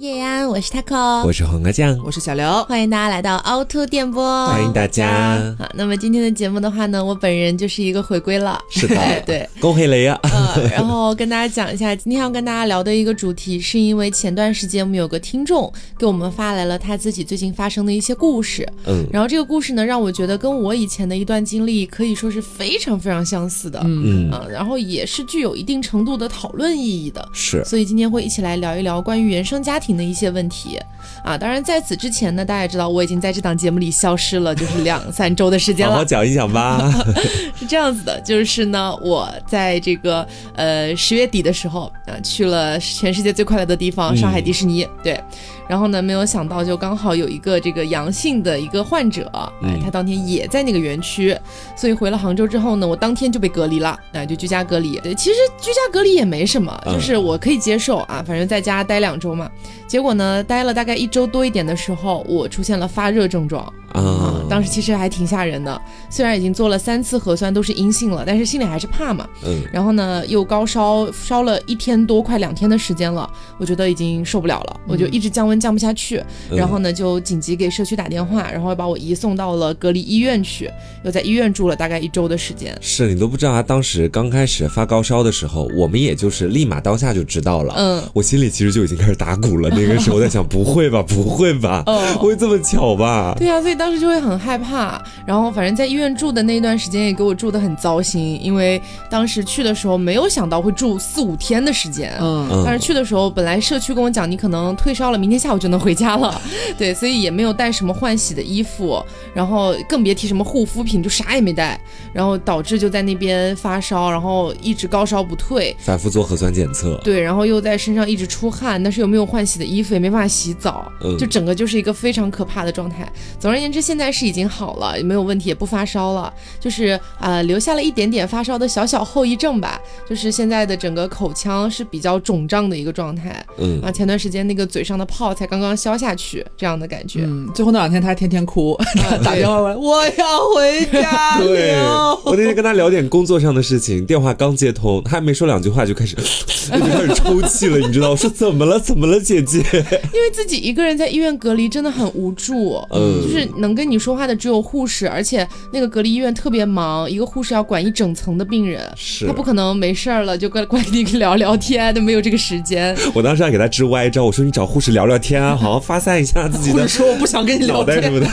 叶安，我是 taco，我是黄瓜酱，我是小刘，欢迎大家来到凹凸电波，欢迎大家。好，那么今天的节目的话呢，我本人就是一个回归了，是的，对，恭喜雷呀。呃，然后跟大家讲一下，今天要跟大家聊的一个主题，是因为前段时间我们有个听众给我们发来了他自己最近发生的一些故事，嗯，然后这个故事呢，让我觉得跟我以前的一段经历可以说是非常非常相似的，嗯。嗯，然后也是具有一定程度的讨论意义的，是，所以今天会一起来聊一聊关于原生家庭的一些问题。啊，当然在此之前呢，大家也知道我已经在这档节目里消失了，就是两 三周的时间了。好好讲一讲吧。是这样子的，就是呢，我在这个呃十月底的时候啊，去了全世界最快乐的地方——上海迪士尼。对。然后呢，没有想到就刚好有一个这个阳性的一个患者，哎，他当天也在那个园区，所以回了杭州之后呢，我当天就被隔离了，哎，就居家隔离。对，其实居家隔离也没什么，就是我可以接受啊，反正在家待两周嘛。结果呢，待了大概一周多一点的时候，我出现了发热症状。啊，当时其实还挺吓人的，虽然已经做了三次核酸都是阴性了，但是心里还是怕嘛。嗯。然后呢，又高烧，烧了一天多，快两天的时间了，我觉得已经受不了了，我就一直降温降不下去。然后呢，就紧急给社区打电话，然后把我移送到了隔离医院去，又在医院住了大概一周的时间。是你都不知道，他当时刚开始发高烧的时候，我们也就是立马当下就知道了。嗯。我心里其实就已经开始打鼓了，那个时候我在想，不会吧，不会吧，不会这么巧吧？对啊，所以。当时就会很害怕，然后反正在医院住的那段时间也给我住的很糟心，因为当时去的时候没有想到会住四五天的时间，嗯，但是去的时候本来社区跟我讲你可能退烧了，明天下午就能回家了，对，所以也没有带什么换洗的衣服，然后更别提什么护肤品，就啥也没带，然后导致就在那边发烧，然后一直高烧不退，反复做核酸检测，对，然后又在身上一直出汗，但是又没有换洗的衣服，也没办法洗澡，就整个就是一个非常可怕的状态。总而言之。现在是已经好了，也没有问题，也不发烧了，就是呃，留下了一点点发烧的小小后遗症吧。就是现在的整个口腔是比较肿胀的一个状态，嗯啊，前段时间那个嘴上的泡才刚刚消下去，这样的感觉。嗯，最后那两天他还天天哭，打电话问我要回家。对，我那天跟他聊点工作上的事情，电话刚接通，他还没说两句话就开始 就开始抽泣了，你知道？我说怎么了？怎么了，姐姐？因为自己一个人在医院隔离，真的很无助，嗯，就是。能跟你说话的只有护士，而且那个隔离医院特别忙，一个护士要管一整层的病人，是他不可能没事儿了就过来跟管你聊聊天，都没有这个时间。我当时还给他支歪招，我说你找护士聊聊天啊，好好发散一下自己的。说我不想跟你聊天什么的，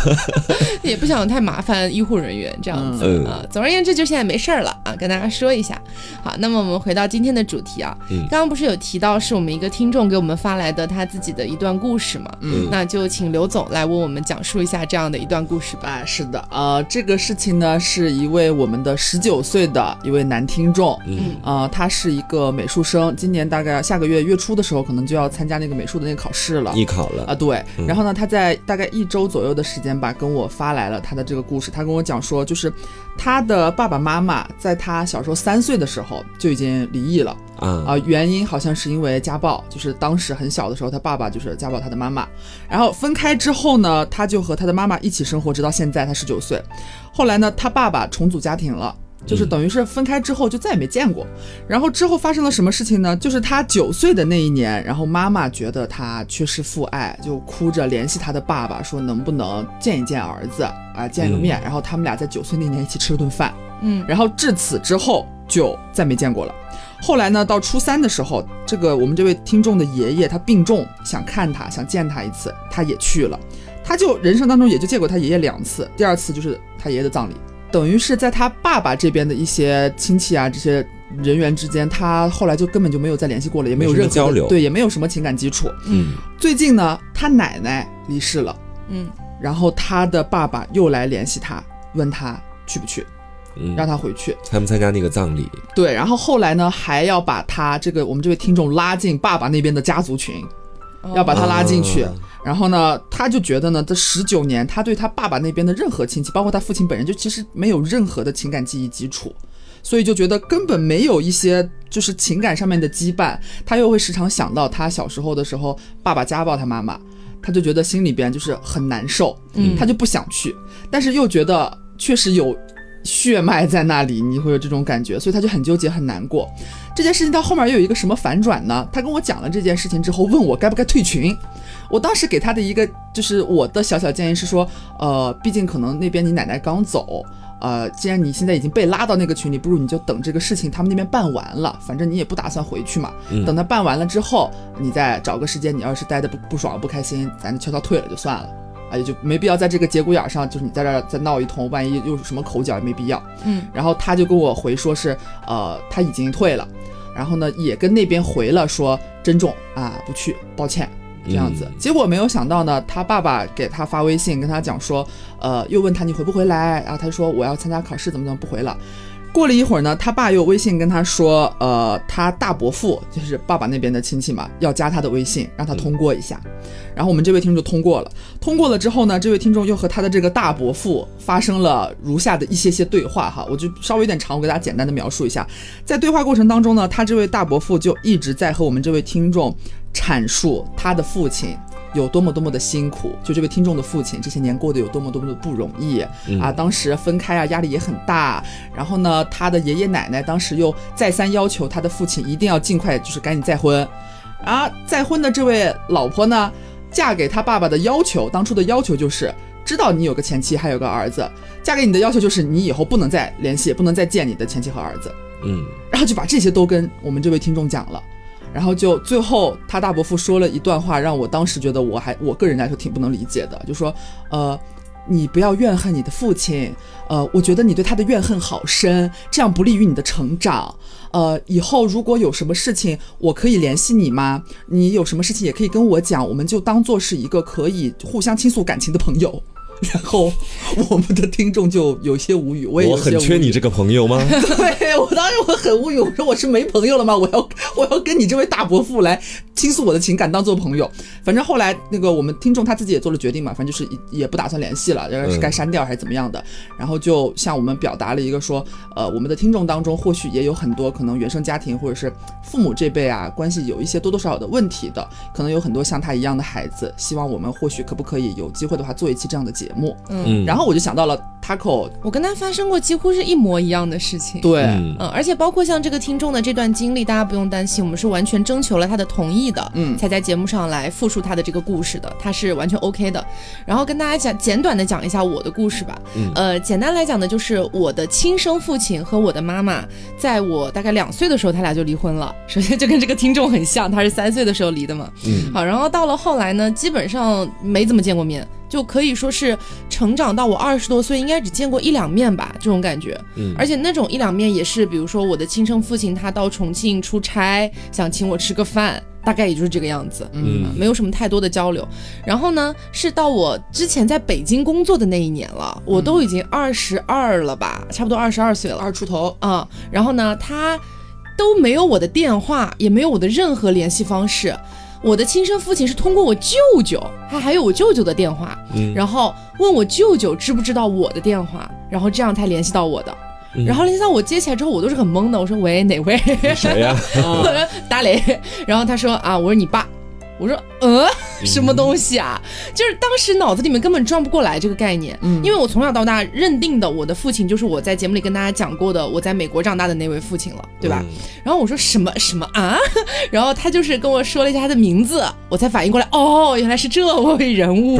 也不想太麻烦医护人员这样子啊。总而言之，就现在没事儿了啊，跟大家说一下。好，那么我们回到今天的主题啊，刚刚不是有提到是我们一个听众给我们发来的他自己的一段故事嘛？嗯，那就请刘总来为我们讲述一下这样的。一段故事吧，是的，呃，这个事情呢，是一位我们的十九岁的一位男听众，嗯，呃，他是一个美术生，今年大概下个月月初的时候，可能就要参加那个美术的那个考试了，艺考了。啊，对，然后呢，他在大概一周左右的时间吧，跟我发来了他的这个故事，他跟我讲说，就是他的爸爸妈妈在他小时候三岁的时候就已经离异了。啊原因好像是因为家暴，就是当时很小的时候，他爸爸就是家暴他的妈妈，然后分开之后呢，他就和他的妈妈一起生活，直到现在他十九岁。后来呢，他爸爸重组家庭了，就是等于是分开之后就再也没见过。然后之后发生了什么事情呢？就是他九岁的那一年，然后妈妈觉得他缺失父爱，就哭着联系他的爸爸说能不能见一见儿子啊，见个面。然后他们俩在九岁那年一起吃了顿饭，嗯，然后至此之后就再没见过了。后来呢，到初三的时候，这个我们这位听众的爷爷他病重，想看他，想见他一次，他也去了。他就人生当中也就见过他爷爷两次，第二次就是他爷爷的葬礼，等于是在他爸爸这边的一些亲戚啊这些人员之间，他后来就根本就没有再联系过了，也没有任何交流，对，也没有什么情感基础。嗯，最近呢，他奶奶离世了，嗯，然后他的爸爸又来联系他，问他去不去。让他回去参不参加那个葬礼？对，然后后来呢，还要把他这个我们这位听众拉进爸爸那边的家族群，要把他拉进去。然后呢，他就觉得呢，这十九年他对他爸爸那边的任何亲戚，包括他父亲本人，就其实没有任何的情感记忆基础，所以就觉得根本没有一些就是情感上面的羁绊。他又会时常想到他小时候的时候，爸爸家暴他妈妈，他就觉得心里边就是很难受，嗯，他就不想去，但是又觉得确实有。血脉在那里，你会有这种感觉，所以他就很纠结，很难过。这件事情到后面又有一个什么反转呢？他跟我讲了这件事情之后，问我该不该退群。我当时给他的一个就是我的小小建议是说，呃，毕竟可能那边你奶奶刚走，呃，既然你现在已经被拉到那个群里，不如你就等这个事情他们那边办完了，反正你也不打算回去嘛。等他办完了之后，你再找个时间，你要是待的不不爽不开心，咱就悄悄退了就算了。哎，就没必要在这个节骨眼上，就是你在这儿再闹一通，万一又什么口角也没必要。嗯，然后他就跟我回说是，呃，他已经退了，然后呢也跟那边回了说珍重啊，不去，抱歉。这样子，结果没有想到呢，他爸爸给他发微信跟他讲说，呃，又问他你回不回来，然后他说我要参加考试，怎么怎么不回了。过了一会儿呢，他爸又微信跟他说，呃，他大伯父就是爸爸那边的亲戚嘛，要加他的微信，让他通过一下。然后我们这位听众就通过了。通过了之后呢，这位听众又和他的这个大伯父发生了如下的一些些对话哈，我就稍微有点长，我给大家简单的描述一下。在对话过程当中呢，他这位大伯父就一直在和我们这位听众阐述他的父亲。有多么多么的辛苦，就这位听众的父亲这些年过得有多么多么的不容易啊！当时分开啊，压力也很大。然后呢，他的爷爷奶奶当时又再三要求他的父亲一定要尽快，就是赶紧再婚。啊，再婚的这位老婆呢，嫁给他爸爸的要求，当初的要求就是知道你有个前妻，还有个儿子，嫁给你的要求就是你以后不能再联系，不能再见你的前妻和儿子。嗯，然后就把这些都跟我们这位听众讲了。然后就最后他大伯父说了一段话，让我当时觉得我还我个人来说挺不能理解的，就说，呃，你不要怨恨你的父亲，呃，我觉得你对他的怨恨好深，这样不利于你的成长，呃，以后如果有什么事情，我可以联系你吗？你有什么事情也可以跟我讲，我们就当做是一个可以互相倾诉感情的朋友。然后我们的听众就有些无语，我也我很缺你这个朋友吗？对我当时我很无语，我说我是没朋友了吗？我要我要跟你这位大伯父来倾诉我的情感，当做朋友。反正后来那个我们听众他自己也做了决定嘛，反正就是也不打算联系了，是该删掉还是怎么样的。然后就向我们表达了一个说，呃，我们的听众当中或许也有很多可能原生家庭或者是父母这辈啊关系有一些多多少少的问题的，可能有很多像他一样的孩子，希望我们或许可不可以有机会的话做一期这样的节。节目，嗯，然后我就想到了 Taco，我跟他发生过几乎是一模一样的事情，对，嗯，而且包括像这个听众的这段经历，大家不用担心，我们是完全征求了他的同意的，嗯，才在节目上来复述他的这个故事的，他是完全 OK 的。然后跟大家讲简短的讲一下我的故事吧，嗯，呃，简单来讲呢，就是我的亲生父亲和我的妈妈，在我大概两岁的时候，他俩就离婚了。首先就跟这个听众很像，他是三岁的时候离的嘛，嗯，好，然后到了后来呢，基本上没怎么见过面。就可以说是成长到我二十多岁，应该只见过一两面吧，这种感觉。嗯，而且那种一两面也是，比如说我的亲生父亲他到重庆出差，想请我吃个饭，大概也就是这个样子。嗯，没有什么太多的交流。然后呢，是到我之前在北京工作的那一年了，我都已经二十二了吧，差不多二十二岁了，二出头啊。然后呢，他都没有我的电话，也没有我的任何联系方式。我的亲生父亲是通过我舅舅，他还有我舅舅的电话，然后问我舅舅知不知道我的电话，然后这样才联系到我的。然后联系到我接起来之后，我都是很懵的，我说喂哪位？谁呀？我说大雷。然后他说啊，我说你爸。我说，呃，什么东西啊？就是当时脑子里面根本转不过来这个概念，嗯，因为我从小到大认定的我的父亲就是我在节目里跟大家讲过的我在美国长大的那位父亲了，对吧？然后我说什么什么啊？然后他就是跟我说了一下他的名字，我才反应过来，哦，原来是这位人物，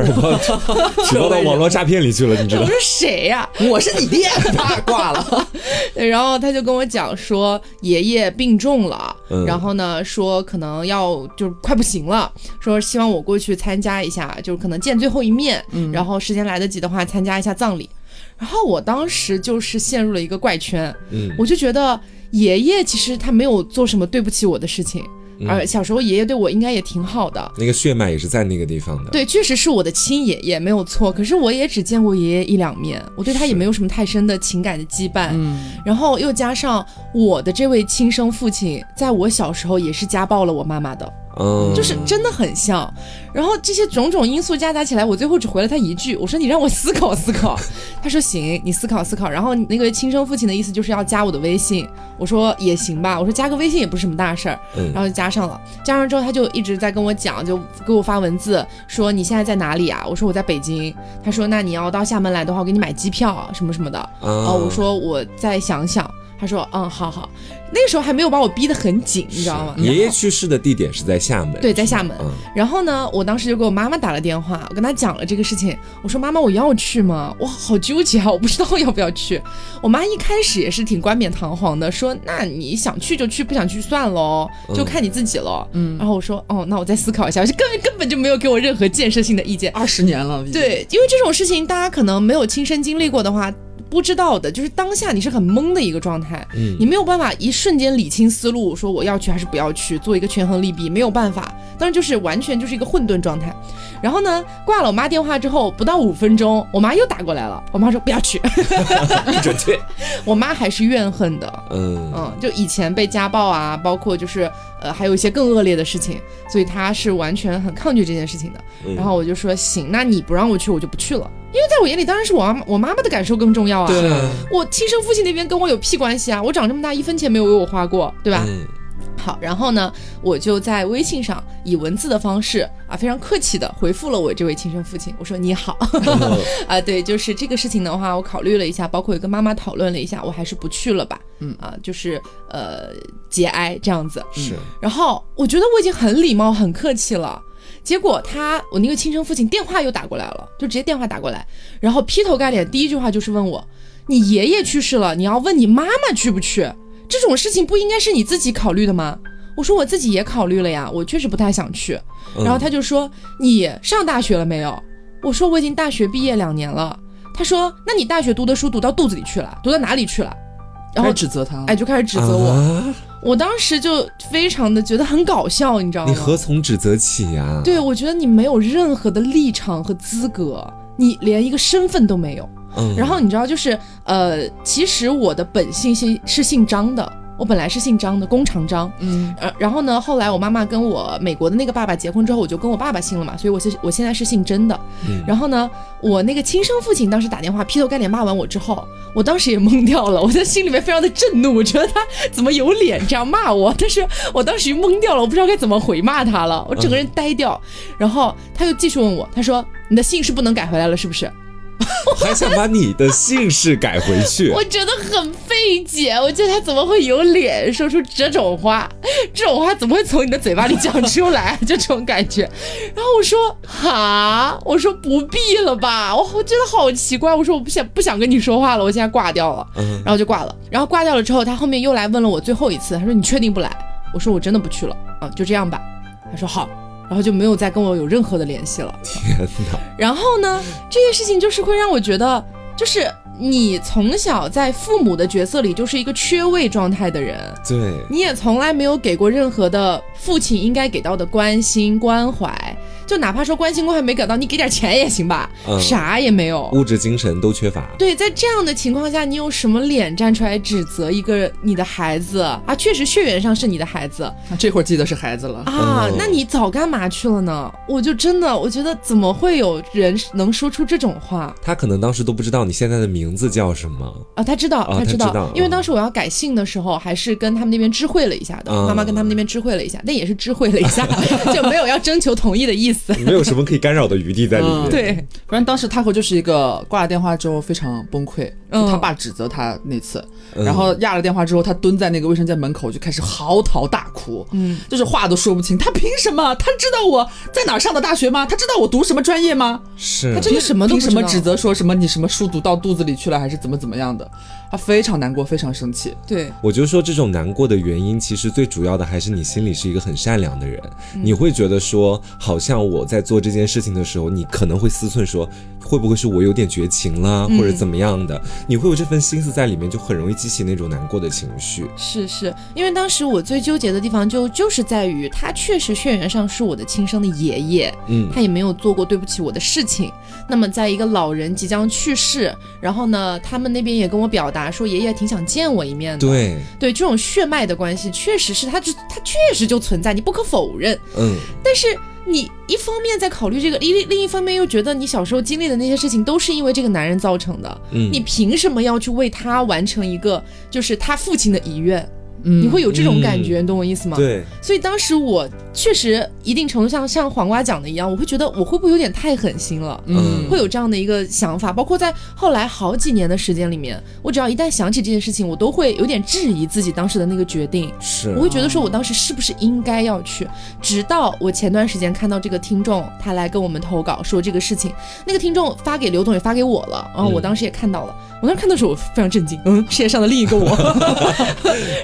举报到网络诈骗里去了，你知道？我说谁呀？我是你爹，他挂了。然后他就跟我讲说爷爷病重了，然后呢说可能要就快不行了。说希望我过去参加一下，就是可能见最后一面，然后时间来得及的话参加一下葬礼。然后我当时就是陷入了一个怪圈，我就觉得爷爷其实他没有做什么对不起我的事情。而小时候爷爷对我应该也挺好的，那个血脉也是在那个地方的。对，确实是我的亲爷爷，没有错。可是我也只见过爷爷一两面，我对他也没有什么太深的情感的羁绊。嗯，然后又加上我的这位亲生父亲，在我小时候也是家暴了我妈妈的。嗯，就是真的很像，然后这些种种因素夹杂起来，我最后只回了他一句，我说你让我思考思考。他说行，你思考思考。然后那个亲生父亲的意思就是要加我的微信，我说也行吧，我说加个微信也不是什么大事儿，然后就加上了。加上之后他就一直在跟我讲，就给我发文字说你现在在哪里啊？我说我在北京。他说那你要到厦门来的话，我给你买机票什么什么的。哦，我说我再想想。他说，嗯，好好。那个时候还没有把我逼得很紧，你知道吗？爷爷去世的地点是在厦门，对，在厦门。然后呢，我当时就给我妈妈打了电话，我跟她讲了这个事情。我说：“妈妈，我要去吗？我好纠结啊，我不知道要不要去。”我妈一开始也是挺冠冕堂皇的，说：“那你想去就去，不想去算喽，就看你自己了。”嗯。然后我说：“哦，那我再思考一下。”就根根本就没有给我任何建设性的意见。二十年了，对，因为这种事情大家可能没有亲身经历过的话。不知道的，就是当下你是很懵的一个状态，嗯，你没有办法一瞬间理清思路，说我要去还是不要去，做一个权衡利弊，没有办法，当然就是完全就是一个混沌状态。然后呢，挂了我妈电话之后，不到五分钟，我妈又打过来了，我妈说不要去，准去。我妈还是怨恨的，嗯。嗯，就以前被家暴啊，包括就是呃还有一些更恶劣的事情，所以他是完全很抗拒这件事情的。然后我就说行，那你不让我去，我就不去了。因为在我眼里，当然是我妈我妈妈的感受更重要啊。对，我亲生父亲那边跟我有屁关系啊！我长这么大一分钱没有为我花过，对吧？嗯。好，然后呢，我就在微信上以文字的方式啊，非常客气的回复了我这位亲生父亲。我说你好 啊，对，就是这个事情的话，我考虑了一下，包括也跟妈妈讨论了一下，我还是不去了吧。嗯啊，就是呃节哀这样子。是。然后我觉得我已经很礼貌、很客气了。结果他，我那个亲生父亲电话又打过来了，就直接电话打过来，然后劈头盖脸第一句话就是问我：“你爷爷去世了，你要问你妈妈去不去？这种事情不应该是你自己考虑的吗？”我说：“我自己也考虑了呀，我确实不太想去。”然后他就说：“你上大学了没有？”我说：“我已经大学毕业两年了。”他说：“那你大学读的书读到肚子里去了，读到哪里去了？”然后指责他，哎，就开始指责我。我当时就非常的觉得很搞笑，你知道吗？你何从指责起呀？对，我觉得你没有任何的立场和资格，你连一个身份都没有。嗯。然后你知道，就是呃，其实我的本姓姓是姓张的。我本来是姓张的，弓长张。嗯，呃，然后呢，后来我妈妈跟我美国的那个爸爸结婚之后，我就跟我爸爸姓了嘛，所以我现我现在是姓甄的。嗯，然后呢，我那个亲生父亲当时打电话劈头盖脸骂完我之后，我当时也懵掉了，我在心里面非常的震怒，我觉得他怎么有脸这样骂我？但是我当时懵掉了，我不知道该怎么回骂他了，我整个人呆掉。然后他又继续问我，他说：“你的姓是不能改回来了，是不是？” 还想把你的姓氏改回去，我觉得很费解。我觉得他怎么会有脸说出这种话？这种话怎么会从你的嘴巴里讲出来？就这种感觉。然后我说哈，我说不必了吧，我我觉得好奇怪。我说我不想不想跟你说话了，我现在挂掉了。然后就挂了。然后挂掉了之后，他后面又来问了我最后一次，他说你确定不来？我说我真的不去了。啊，就这样吧。他说好。然后就没有再跟我有任何的联系了。天哪！然后呢，这件事情就是会让我觉得，就是你从小在父母的角色里就是一个缺位状态的人，对，你也从来没有给过任何的父亲应该给到的关心关怀。就哪怕说关心过还没给到，你给点钱也行吧，啥也没有，物质精神都缺乏。对，在这样的情况下，你有什么脸站出来指责一个你的孩子啊？确实血缘上是你的孩子，那这会儿记得是孩子了啊？那你早干嘛去了呢？我就真的，我觉得怎么会有人能说出这种话？他可能当时都不知道你现在的名字叫什么啊？他知道，他知道，因为当时我要改姓的时候，还是跟他们那边知会了一下的，妈妈跟他们那边知会了一下，那也是知会了一下，就没有要征求同意的意思。没有什么可以干扰的余地在里面。对，反正当时他和就是一个挂了电话之后非常崩溃，就他爸指责他那次，然后压了电话之后，他蹲在那个卫生间门口就开始嚎啕大哭，嗯，就是话都说不清。他凭什么？他知道我在哪上的大学吗？他知道我读什么专业吗？是他真的什么凭什么指责说什么你什么书读到肚子里去了，还是怎么怎么样的？他非常难过，非常生气。对，我就说这种难过的原因，其实最主要的还是你心里是一个很善良的人，你会觉得说，好像我在做这件事情的时候，你可能会思忖说，会不会是我有点绝情了，或者怎么样的？你会有这份心思在里面，就很容易激起那种难过的情绪。是是，因为当时我最纠结的地方就就是在于，他确实血缘上是我的亲生的爷爷，嗯，他也没有做过对不起我的事情。那么，在一个老人即将去世，然后呢，他们那边也跟我表达。答说爷爷挺想见我一面的，对。对，这种血脉的关系确实是他，就他确实就存在，你不可否认。嗯，但是你一方面在考虑这个，另另一方面又觉得你小时候经历的那些事情都是因为这个男人造成的，嗯，你凭什么要去为他完成一个就是他父亲的遗愿？你会有这种感觉，你懂我意思吗？对。所以当时我确实一定程度上像黄瓜讲的一样，我会觉得我会不会有点太狠心了？嗯，会有这样的一个想法。包括在后来好几年的时间里面，我只要一旦想起这件事情，我都会有点质疑自己当时的那个决定。是，我会觉得说我当时是不是应该要去？直到我前段时间看到这个听众他来跟我们投稿说这个事情，那个听众发给刘总也发给我了，然后我当时也看到了。我当时看的时候，我非常震惊，嗯，世界上的另一个我。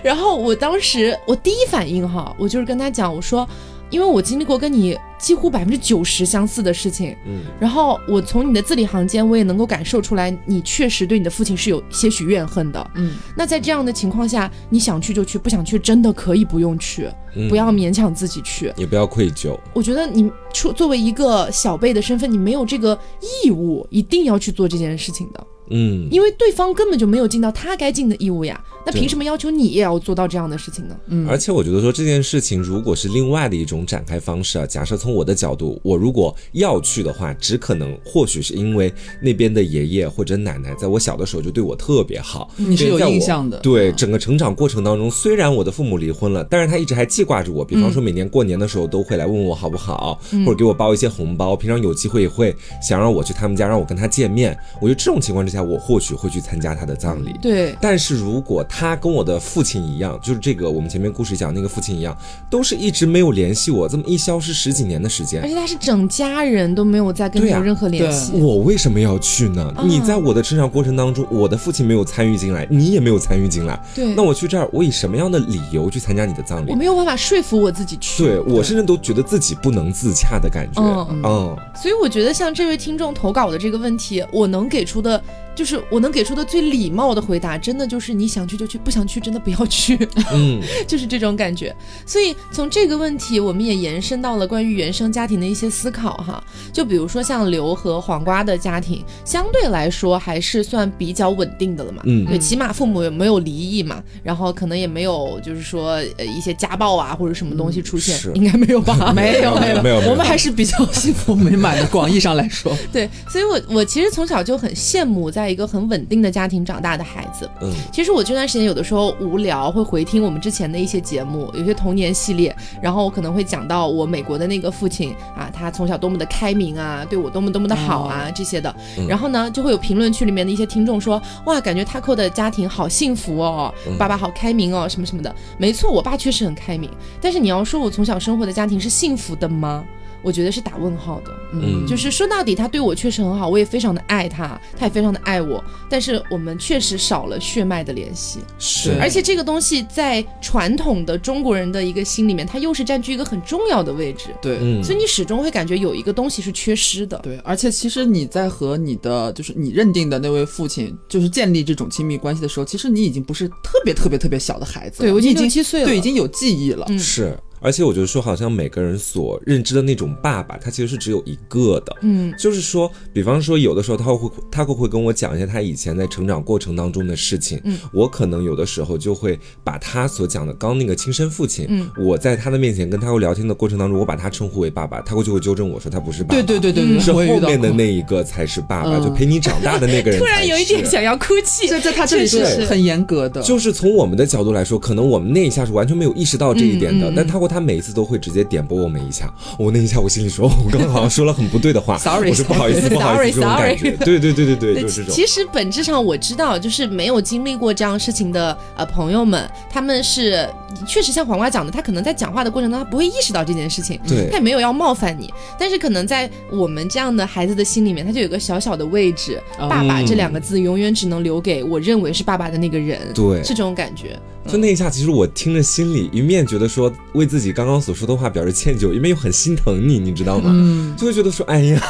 然后我当时我第一反应哈，我就是跟他讲，我说，因为我经历过跟你几乎百分之九十相似的事情，嗯，然后我从你的字里行间，我也能够感受出来，你确实对你的父亲是有些许怨恨的，嗯。那在这样的情况下，你想去就去，不想去真的可以不用去，不要勉强自己去，也不要愧疚。我觉得你出作为一个小辈的身份，你没有这个义务一定要去做这件事情的。嗯，因为对方根本就没有尽到他该尽的义务呀，那凭什么要求你也要做到这样的事情呢？嗯，而且我觉得说这件事情如果是另外的一种展开方式啊，假设从我的角度，我如果要去的话，只可能或许是因为那边的爷爷或者奶奶在我小的时候就对我特别好，你是有印象的。对，整个成长过程当中，虽然我的父母离婚了，但是他一直还记挂着我，比方说每年过年的时候都会来问问我好不好，或者给我包一些红包，平常有机会也会想让我去他们家，让我跟他见面。我觉得这种情况之下，我或许会。去参加他的葬礼，对。但是如果他跟我的父亲一样，就是这个我们前面故事讲那个父亲一样，都是一直没有联系我，这么一消失十几年的时间，而且他是整家人都没有再跟你有任何联系，我为什么要去呢？你在我的成长过程当中，我的父亲没有参与进来，你也没有参与进来，对。那我去这儿，我以什么样的理由去参加你的葬礼？我没有办法说服我自己去，对我甚至都觉得自己不能自洽的感觉，嗯。所以我觉得像这位听众投稿的这个问题，我能给出的。就是我能给出的最礼貌的回答，真的就是你想去就去，不想去真的不要去。嗯，就是这种感觉。所以从这个问题，我们也延伸到了关于原生家庭的一些思考哈。就比如说像刘和黄瓜的家庭，相对来说还是算比较稳定的了嘛。嗯，对，起码父母也没有离异嘛，然后可能也没有就是说呃一些家暴啊或者什么东西出现，应该没有吧？没有没有没有，我们还是比较幸福美满的。广义上来说，对，所以我我其实从小就很羡慕在。在一个很稳定的家庭长大的孩子，嗯，其实我这段时间有的时候无聊会回听我们之前的一些节目，有些童年系列，然后我可能会讲到我美国的那个父亲啊，他从小多么的开明啊，对我多么多么的好啊这些的，然后呢就会有评论区里面的一些听众说，哇，感觉 Taco 的家庭好幸福哦，爸爸好开明哦，什么什么的，没错，我爸确实很开明，但是你要说我从小生活的家庭是幸福的吗？我觉得是打问号的，嗯，就是说到底，他对我确实很好，我也非常的爱他，他也非常的爱我，但是我们确实少了血脉的联系，是，而且这个东西在传统的中国人的一个心里面，它又是占据一个很重要的位置，对，所以你始终会感觉有一个东西是缺失的，对，而且其实你在和你的就是你认定的那位父亲就是建立这种亲密关系的时候，其实你已经不是特别特别特别小的孩子，对我已经七岁了，对，已经有记忆了，是。而且我觉得说，好像每个人所认知的那种爸爸，他其实是只有一个的。嗯，就是说，比方说，有的时候他会他会会跟我讲一些他以前在成长过程当中的事情。嗯，我可能有的时候就会把他所讲的刚那个亲生父亲，嗯，我在他的面前跟他会聊天的过程当中，我把他称呼为爸爸，他会就会纠正我说他不是爸爸。对对对对对，是后面的那一个才是爸爸，就陪你长大的那个人。突然有一点想要哭泣，这在他这里是很严格的。就是从我们的角度来说，可能我们那一下是完全没有意识到这一点的，但他会他每一次都会直。接点拨我们一下，我那一下我心里说，我刚刚好像说了很不对的话，sorry，我说不好意思，不好意思，这种感觉，对对对对对，就是这种。其实本质上我知道，就是没有经历过这样事情的呃朋友们，他们是确实像黄瓜讲的，他可能在讲话的过程中，他不会意识到这件事情，对，他也没有要冒犯你，但是可能在我们这样的孩子的心里面，他就有个小小的位置，爸爸这两个字永远只能留给我认为是爸爸的那个人，对，是这种感觉。就那一下，其实我听着心里一面觉得说为自己刚刚所说的话表示歉疚，一面又很心疼你，你知道吗？嗯，就会觉得说，哎呀，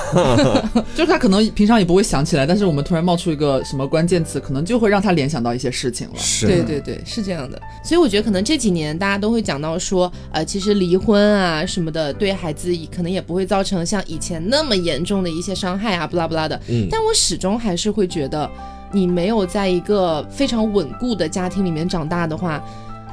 就是他可能平常也不会想起来，但是我们突然冒出一个什么关键词，可能就会让他联想到一些事情了。是，对对对，是这样的。所以我觉得可能这几年大家都会讲到说，呃，其实离婚啊什么的，对孩子可能也不会造成像以前那么严重的一些伤害啊，不拉不拉的。嗯，但我始终还是会觉得。你没有在一个非常稳固的家庭里面长大的话，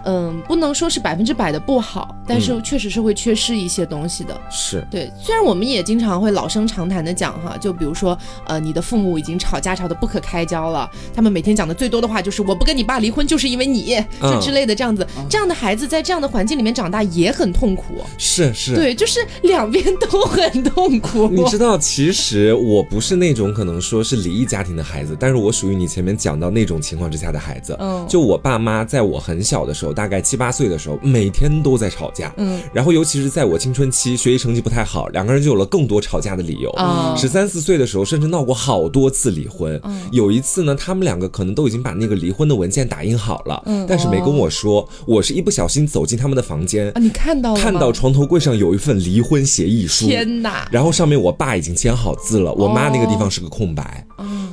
嗯，不能说是百分之百的不好，但是确实是会缺失一些东西的。是对，虽然我们也经常会老生常谈的讲哈，就比如说，呃，你的父母已经吵架吵得不可开交了，他们每天讲的最多的话就是我不跟你爸离婚就是因为你，就之类的这样子。这样的孩子在这样的环境里面长大也很痛苦。是是，对，就是两边都很痛苦。你知道，其实我不是那种可能说是离异家庭的孩子，但是我属于你前面讲到那种情况之下的孩子。嗯，就我爸妈在我很小的时候，大概七八岁的时候，每天都在吵架。嗯，然后尤其是在我青春期，学习成绩不太好，两个人就有了更多吵架的理由。啊，十三四岁的时候，甚至闹过好多次离婚。嗯，有一次呢，他们两个可能都已经把那个离婚的文件打印好了，嗯，但是没跟我说。我是一不小心走进他们的房间啊，你看到了看到床头柜上有一份离婚协议书。天哪！然后上面我爸已经签好字了，我妈那个地方是个空白。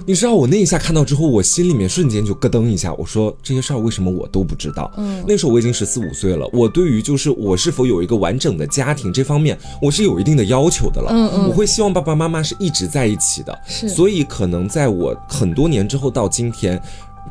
你知道我那一下看到之后，我心里面瞬间就咯噔一下。我说这些事儿为什么我都不知道？嗯，那时候我已经十四五岁了，我对于就是我是否有一个完整的家庭这方面，我是有一定的要求的了。嗯嗯，我会希望爸爸妈妈是一直在一起的。是，所以可能在我很多年之后到今天。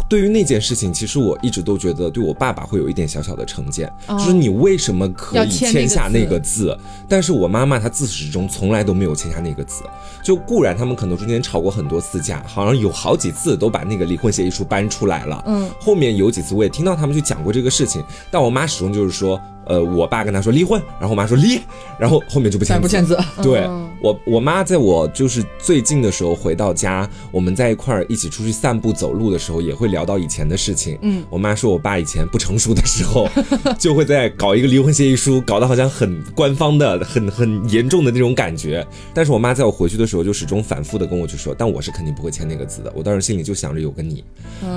对于那件事情，其实我一直都觉得对我爸爸会有一点小小的成见，就是你为什么可以签下那个字？但是我妈妈她自始至终从来都没有签下那个字。就固然他们可能中间吵过很多次架，好像有好几次都把那个离婚协议书搬出来了。嗯，后面有几次我也听到他们去讲过这个事情，但我妈始终就是说。呃，我爸跟他说离婚，然后我妈说离，然后后面就不签不签字。对我，我妈在我就是最近的时候回到家，我们在一块儿一起出去散步走路的时候，也会聊到以前的事情。嗯，我妈说我爸以前不成熟的时候，就会在搞一个离婚协议书，搞得好像很官方的、很很严重的那种感觉。但是我妈在我回去的时候，就始终反复的跟我去说，但我是肯定不会签那个字的。我当时心里就想着有个你，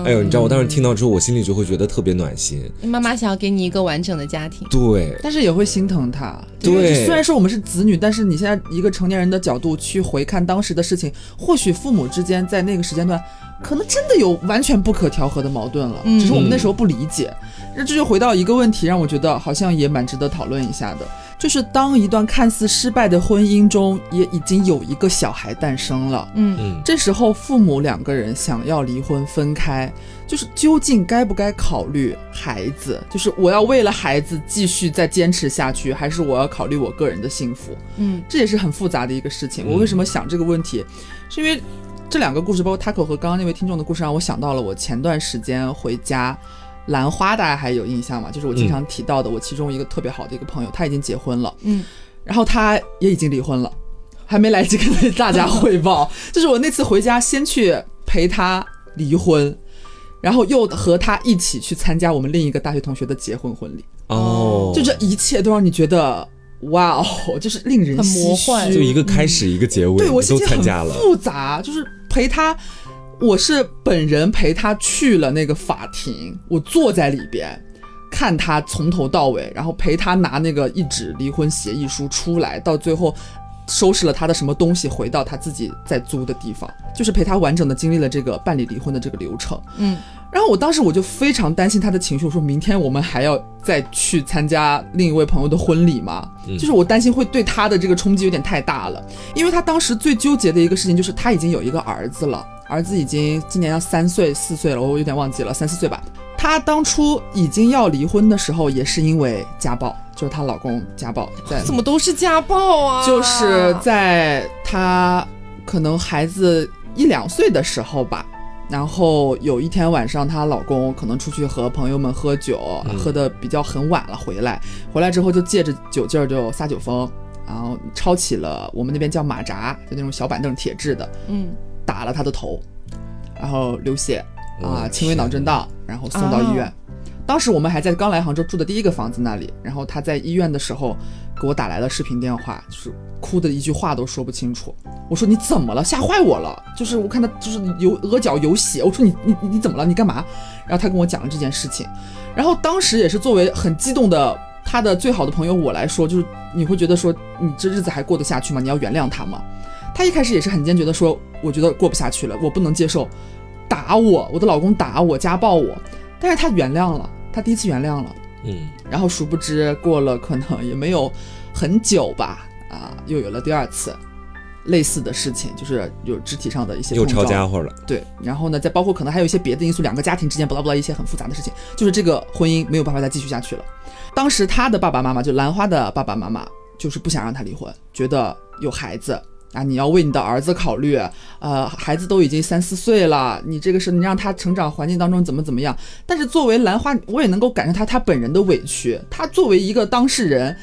哎呦，你知道我当时听到之后，我心里就会觉得特别暖心。妈妈想要给你一个完整的家庭。对，但是也会心疼她。对，虽然说我们是子女，但是你现在一个成年人的角度去回看当时的事情，或许父母之间在那个时间段，可能真的有完全不可调和的矛盾了，只是我们那时候不理解。那这就回到一个问题，让我觉得好像也蛮值得讨论一下的。就是当一段看似失败的婚姻中，也已经有一个小孩诞生了，嗯嗯，这时候父母两个人想要离婚分开，就是究竟该不该考虑孩子？就是我要为了孩子继续再坚持下去，还是我要考虑我个人的幸福？嗯，这也是很复杂的一个事情。我为什么想这个问题？是因为这两个故事，包括 Taco 和刚刚那位听众的故事，让我想到了我前段时间回家。兰花大家还有印象吗？就是我经常提到的，我其中一个特别好的一个朋友，他已经结婚了，嗯，然后他也已经离婚了，还没来及跟大家汇报。就是我那次回家，先去陪他离婚，然后又和他一起去参加我们另一个大学同学的结婚婚礼。哦，就这一切都让你觉得哇哦，就是令人很魔幻，就一个开始，一个结尾，对我都参加了，复杂，就是陪他。我是本人陪他去了那个法庭，我坐在里边，看他从头到尾，然后陪他拿那个一纸离婚协议书出来，到最后收拾了他的什么东西，回到他自己在租的地方，就是陪他完整的经历了这个办理离婚的这个流程。嗯，然后我当时我就非常担心他的情绪，我说明天我们还要再去参加另一位朋友的婚礼吗？就是我担心会对他的这个冲击有点太大了，因为他当时最纠结的一个事情就是他已经有一个儿子了。儿子已经今年要三岁四岁了，我有点忘记了，三四岁吧。她当初已经要离婚的时候，也是因为家暴，就是她老公家暴。在怎么都是家暴啊？就是在她可能孩子一两岁的时候吧，然后有一天晚上，她老公可能出去和朋友们喝酒，喝的比较很晚了，回来回来之后就借着酒劲儿就撒酒疯，然后抄起了我们那边叫马扎，就那种小板凳，铁制的，嗯。打了他的头，然后流血啊，轻微脑震荡，然后送到医院。当时我们还在刚来杭州住的第一个房子那里，然后他在医院的时候给我打来了视频电话，就是哭的一句话都说不清楚。我说你怎么了？吓坏我了！就是我看他就是有额角有血，我说你你你怎么了？你干嘛？然后他跟我讲了这件事情，然后当时也是作为很激动的他的最好的朋友我来说，就是你会觉得说你这日子还过得下去吗？你要原谅他吗？他一开始也是很坚决的说，我觉得过不下去了，我不能接受打我，我的老公打我，家暴我。但是她原谅了，她第一次原谅了，嗯。然后殊不知过了可能也没有很久吧，啊，又有了第二次。类似的事情，就是有肢体上的一些又抄家伙了。对，然后呢，再包括可能还有一些别的因素，两个家庭之间不拉不拉一些很复杂的事情，就是这个婚姻没有办法再继续下去了。当时他的爸爸妈妈，就兰花的爸爸妈妈，就是不想让他离婚，觉得有孩子啊，你要为你的儿子考虑，呃，孩子都已经三四岁了，你这个是你让他成长环境当中怎么怎么样。但是作为兰花，我也能够感受他他本人的委屈，他作为一个当事人。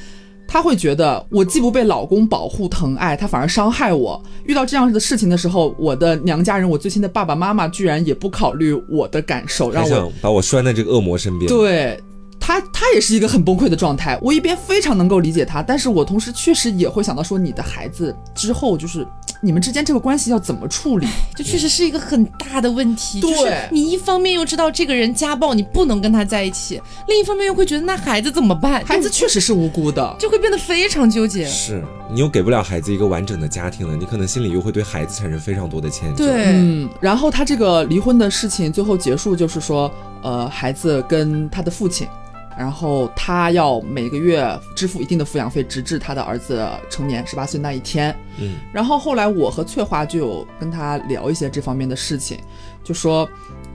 他会觉得我既不被老公保护疼爱，他反而伤害我。遇到这样的事情的时候，我的娘家人，我最亲的爸爸妈妈，居然也不考虑我的感受，让我把我拴在这个恶魔身边。对。他他也是一个很崩溃的状态，我一边非常能够理解他，但是我同时确实也会想到说，你的孩子之后就是你们之间这个关系要怎么处理，这确实是一个很大的问题。对，你一方面又知道这个人家暴，你不能跟他在一起，另一方面又会觉得那孩子怎么办？孩子确实是无辜的，就会变得非常纠结。是你又给不了孩子一个完整的家庭了，你可能心里又会对孩子产生非常多的歉疚。对，嗯，然后他这个离婚的事情最后结束就是说，呃，孩子跟他的父亲。然后他要每个月支付一定的抚养费，直至他的儿子成年十八岁那一天。嗯，然后后来我和翠花就有跟他聊一些这方面的事情，就说。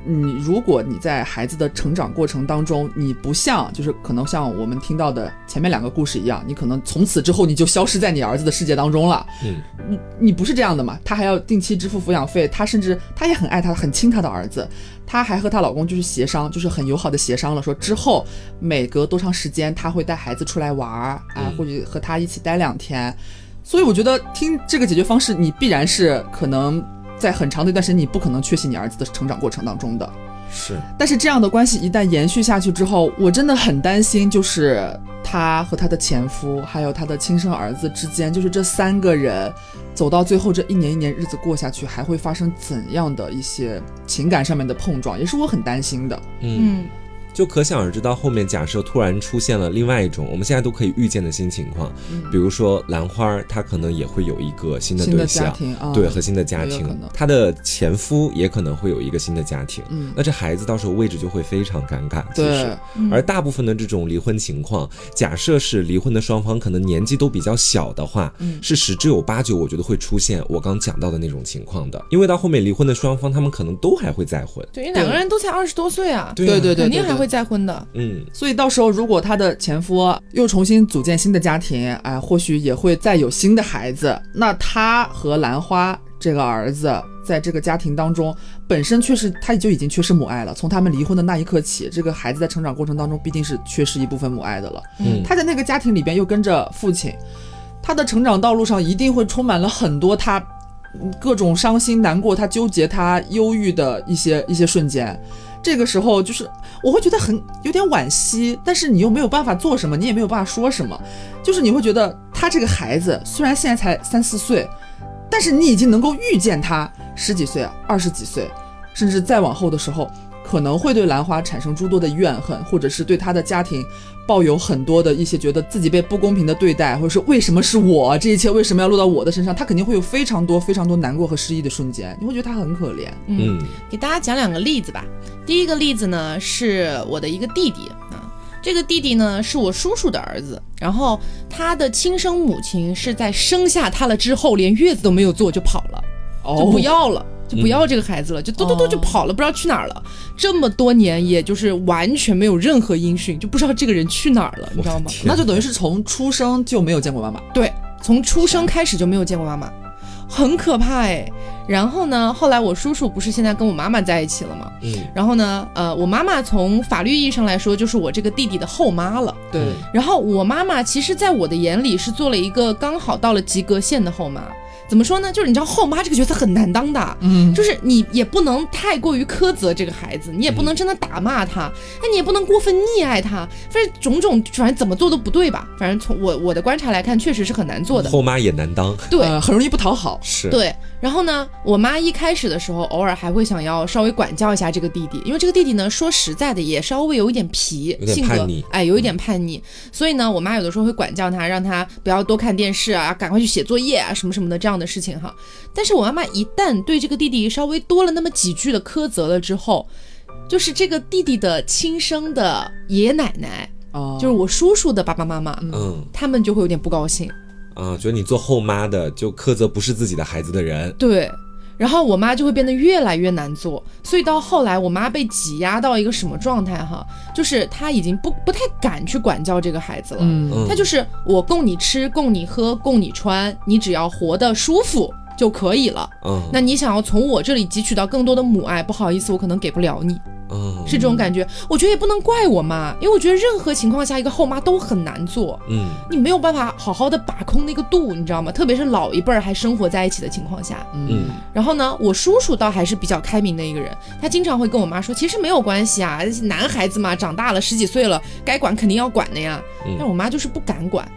你如果你在孩子的成长过程当中，你不像就是可能像我们听到的前面两个故事一样，你可能从此之后你就消失在你儿子的世界当中了。嗯，你你不是这样的嘛？他还要定期支付抚养费，他甚至他也很爱他，很亲他的儿子。他还和她老公就是协商，就是很友好的协商了，说之后每隔多长时间她会带孩子出来玩儿啊，或者和他一起待两天。所以我觉得听这个解决方式，你必然是可能。在很长的一段时间，你不可能缺席你儿子的成长过程当中的，是。但是这样的关系一旦延续下去之后，我真的很担心，就是她和她的前夫，还有她的亲生儿子之间，就是这三个人走到最后，这一年一年日子过下去，还会发生怎样的一些情感上面的碰撞，也是我很担心的。嗯。就可想而知，到后面假设突然出现了另外一种我们现在都可以预见的新情况，比如说兰花，她可能也会有一个新的对象，对，和新的家庭，她的前夫也可能会有一个新的家庭，那这孩子到时候位置就会非常尴尬。其实，而大部分的这种离婚情况，假设是离婚的双方可能年纪都比较小的话，是十之有八九，我觉得会出现我刚讲到的那种情况的，因为到后面离婚的双方他们可能都还会再婚，对，因为两个人都才二十多岁啊，对对对，肯定还会。再婚的，嗯，所以到时候如果她的前夫又重新组建新的家庭，哎，或许也会再有新的孩子。那她和兰花这个儿子在这个家庭当中，本身确实他就已经缺失母爱了。从他们离婚的那一刻起，这个孩子在成长过程当中必定是缺失一部分母爱的了。嗯，他在那个家庭里边又跟着父亲，他的成长道路上一定会充满了很多他各种伤心难过、他纠结、他忧郁的一些一些瞬间。这个时候就是我会觉得很有点惋惜，但是你又没有办法做什么，你也没有办法说什么，就是你会觉得他这个孩子虽然现在才三四岁，但是你已经能够预见他十几岁、二十几岁，甚至再往后的时候。可能会对兰花产生诸多的怨恨，或者是对他的家庭抱有很多的一些觉得自己被不公平的对待，或者是为什么是我这一切为什么要落到我的身上？他肯定会有非常多非常多难过和失意的瞬间，你会觉得他很可怜。嗯，给大家讲两个例子吧。第一个例子呢是我的一个弟弟啊，这个弟弟呢是我叔叔的儿子，然后他的亲生母亲是在生下他了之后连月子都没有坐就跑了，就不要了。就不要这个孩子了，就嘟嘟嘟就跑了，不知道去哪儿了。这么多年，也就是完全没有任何音讯，就不知道这个人去哪儿了，你知道吗？那就等于是从出生就没有见过妈妈。对，从出生开始就没有见过妈妈，很可怕哎。然后呢，后来我叔叔不是现在跟我妈妈在一起了吗？嗯。然后呢，呃，我妈妈从法律意义上来说，就是我这个弟弟的后妈了。对。然后我妈妈其实，在我的眼里是做了一个刚好到了及格线的后妈。怎么说呢？就是你知道后妈这个角色很难当的，嗯，就是你也不能太过于苛责这个孩子，你也不能真的打骂他，那你也不能过分溺爱他，反正种种反正怎么做都不对吧？反正从我我的观察来看，确实是很难做的。后妈也难当，对，很容易不讨好，是对。然后呢，我妈一开始的时候，偶尔还会想要稍微管教一下这个弟弟，因为这个弟弟呢，说实在的，也稍微有一点皮，性格哎，有一点叛逆。所以呢，我妈有的时候会管教他，让他不要多看电视啊，赶快去写作业啊，什么什么的这样的事情哈。但是我妈妈一旦对这个弟弟稍微多了那么几句的苛责了之后，就是这个弟弟的亲生的爷爷奶奶，哦，就是我叔叔的爸爸妈妈，嗯，他们就会有点不高兴。啊，觉得你做后妈的就苛责不是自己的孩子的人。对。然后我妈就会变得越来越难做，所以到后来我妈被挤压到一个什么状态哈，就是她已经不不太敢去管教这个孩子了。嗯，她就是我供你吃，供你喝，供你穿，你只要活得舒服就可以了。嗯，那你想要从我这里汲取到更多的母爱，不好意思，我可能给不了你。嗯是这种感觉，我觉得也不能怪我妈，因为我觉得任何情况下一个后妈都很难做。嗯，你没有办法好好的把控那个度，你知道吗？特别是老一辈儿还生活在一起的情况下。嗯，然后呢，我叔叔倒还是比较开明的一个人，他经常会跟我妈说，其实没有关系啊，男孩子嘛，长大了十几岁了，该管肯定要管的呀。但我妈就是不敢管。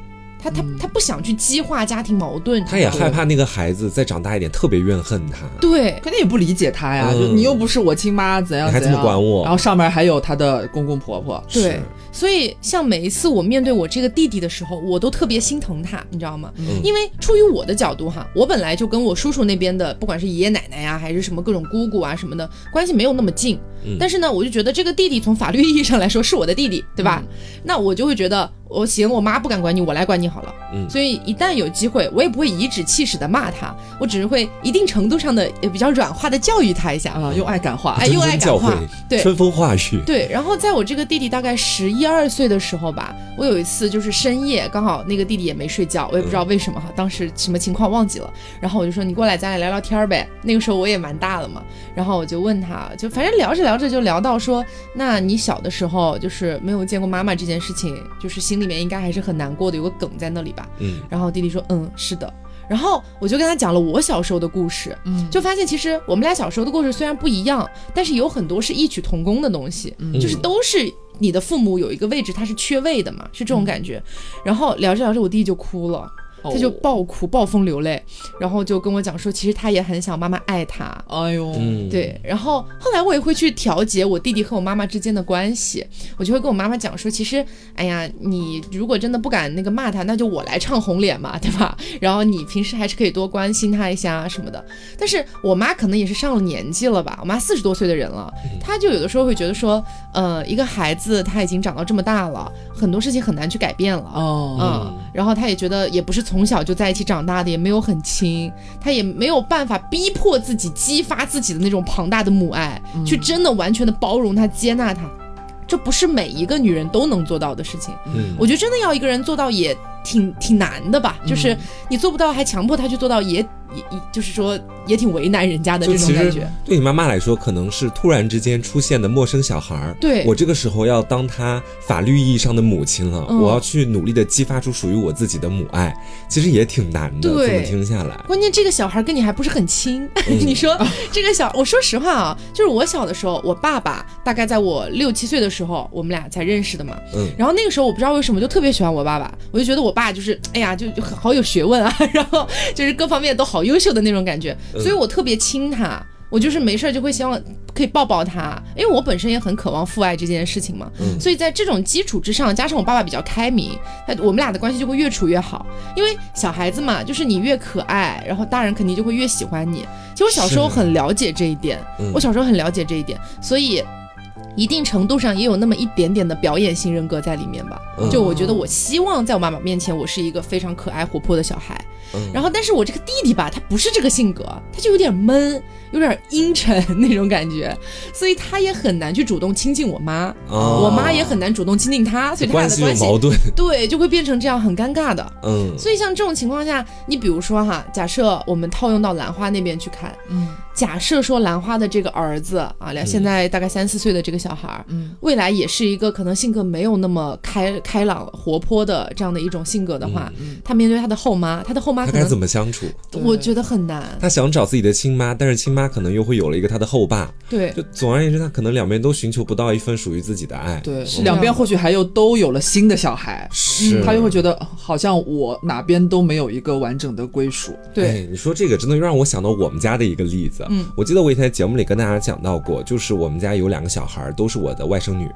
他他他不想去激化家庭矛盾，他也害怕那个孩子再长大一点特别怨恨他，对，肯定也不理解他呀，就你又不是我亲妈，怎样怎样，还这么管我，然后上面还有他的公公婆婆，对，所以像每一次我面对我这个弟弟的时候，我都特别心疼他，你知道吗？因为出于我的角度哈，我本来就跟我叔叔那边的，不管是爷爷奶奶呀，还是什么各种姑姑啊什么的，关系没有那么近，但是呢，我就觉得这个弟弟从法律意义上来说是我的弟弟，对吧？那我就会觉得。我行，我妈不敢管你，我来管你好了。嗯，所以一旦有机会，我也不会颐指气使的骂他，我只是会一定程度上的也比较软化的教育他一下啊，用爱感化，哎，用爱感化，对，春风化雨。对，然后在我这个弟弟大概十一二岁的时候吧，我有一次就是深夜，刚好那个弟弟也没睡觉，我也不知道为什么哈，当时什么情况忘记了，然后我就说你过来，咱俩聊聊天呗。那个时候我也蛮大了嘛，然后我就问他，就反正聊着聊着就聊到说，那你小的时候就是没有见过妈妈这件事情，就是心里面应该还是很。难过的有个梗在那里吧，嗯，然后弟弟说，嗯，是的，然后我就跟他讲了我小时候的故事，嗯，就发现其实我们俩小时候的故事虽然不一样，但是有很多是异曲同工的东西，就是都是你的父母有一个位置他是缺位的嘛，是这种感觉，然后聊着聊着我弟弟就哭了。他就爆哭、暴风流泪，然后就跟我讲说，其实他也很想妈妈爱他。哎呦，对。然后后来我也会去调节我弟弟和我妈妈之间的关系，我就会跟我妈妈讲说，其实，哎呀，你如果真的不敢那个骂他，那就我来唱红脸嘛，对吧？然后你平时还是可以多关心他一下什么的。但是我妈可能也是上了年纪了吧，我妈四十多岁的人了，她就有的时候会觉得说，呃，一个孩子他已经长到这么大了，很多事情很难去改变了。哦，嗯，然后她也觉得也不是从从小就在一起长大的，也没有很亲，他也没有办法逼迫自己激发自己的那种庞大的母爱，去真的完全的包容他、接纳他，这不是每一个女人都能做到的事情。嗯，我觉得真的要一个人做到也挺挺难的吧，就是你做不到还强迫他去做到也。也就是说，也挺为难人家的这种感觉。对你妈妈来说，可能是突然之间出现的陌生小孩儿。对我这个时候要当他法律意义上的母亲了，我要去努力的激发出属于我自己的母爱，其实也挺难的。怎么听下来？关键这个小孩跟你还不是很亲，你说这个小，我说实话啊，就是我小的时候，我爸爸大概在我六七岁的时候，我们俩才认识的嘛。嗯。然后那个时候我不知道为什么就特别喜欢我爸爸，我就觉得我爸就是哎呀就，就好有学问啊，然后就是各方面都好。优秀的那种感觉，所以我特别亲他，我就是没事儿就会希望可以抱抱他，因为我本身也很渴望父爱这件事情嘛。所以在这种基础之上，加上我爸爸比较开明，他我们俩的关系就会越处越好。因为小孩子嘛，就是你越可爱，然后大人肯定就会越喜欢你。其实我小时候很了解这一点，我小时候很了解这一点，所以。一定程度上也有那么一点点的表演性人格在里面吧。就我觉得，我希望在我妈妈面前，我是一个非常可爱活泼的小孩。然后，但是我这个弟弟吧，他不是这个性格，他就有点闷，有点阴沉 那种感觉，所以他也很难去主动亲近我妈，我妈也很难主动亲近他，所以他俩的关系矛盾，对，就会变成这样很尴尬的。嗯，所以像这种情况下，你比如说哈，假设我们套用到兰花那边去看，嗯。假设说兰花的这个儿子啊，两现在大概三四岁的这个小孩儿，嗯，未来也是一个可能性格没有那么开开朗活泼的这样的一种性格的话，他面对他的后妈，他的后妈他该怎么相处？我觉得很难。他想找自己的亲妈，但是亲妈可能又会有了一个他的后爸。对，就总而言之，他可能两边都寻求不到一份属于自己的爱。对，两边或许还又都有了新的小孩，是，他又会觉得好像我哪边都没有一个完整的归属。对，你说这个真的让我想到我们家的一个例子。嗯，我记得我以前。在节目里跟大家讲到过，就是我们家有两个小孩，都是我的外甥女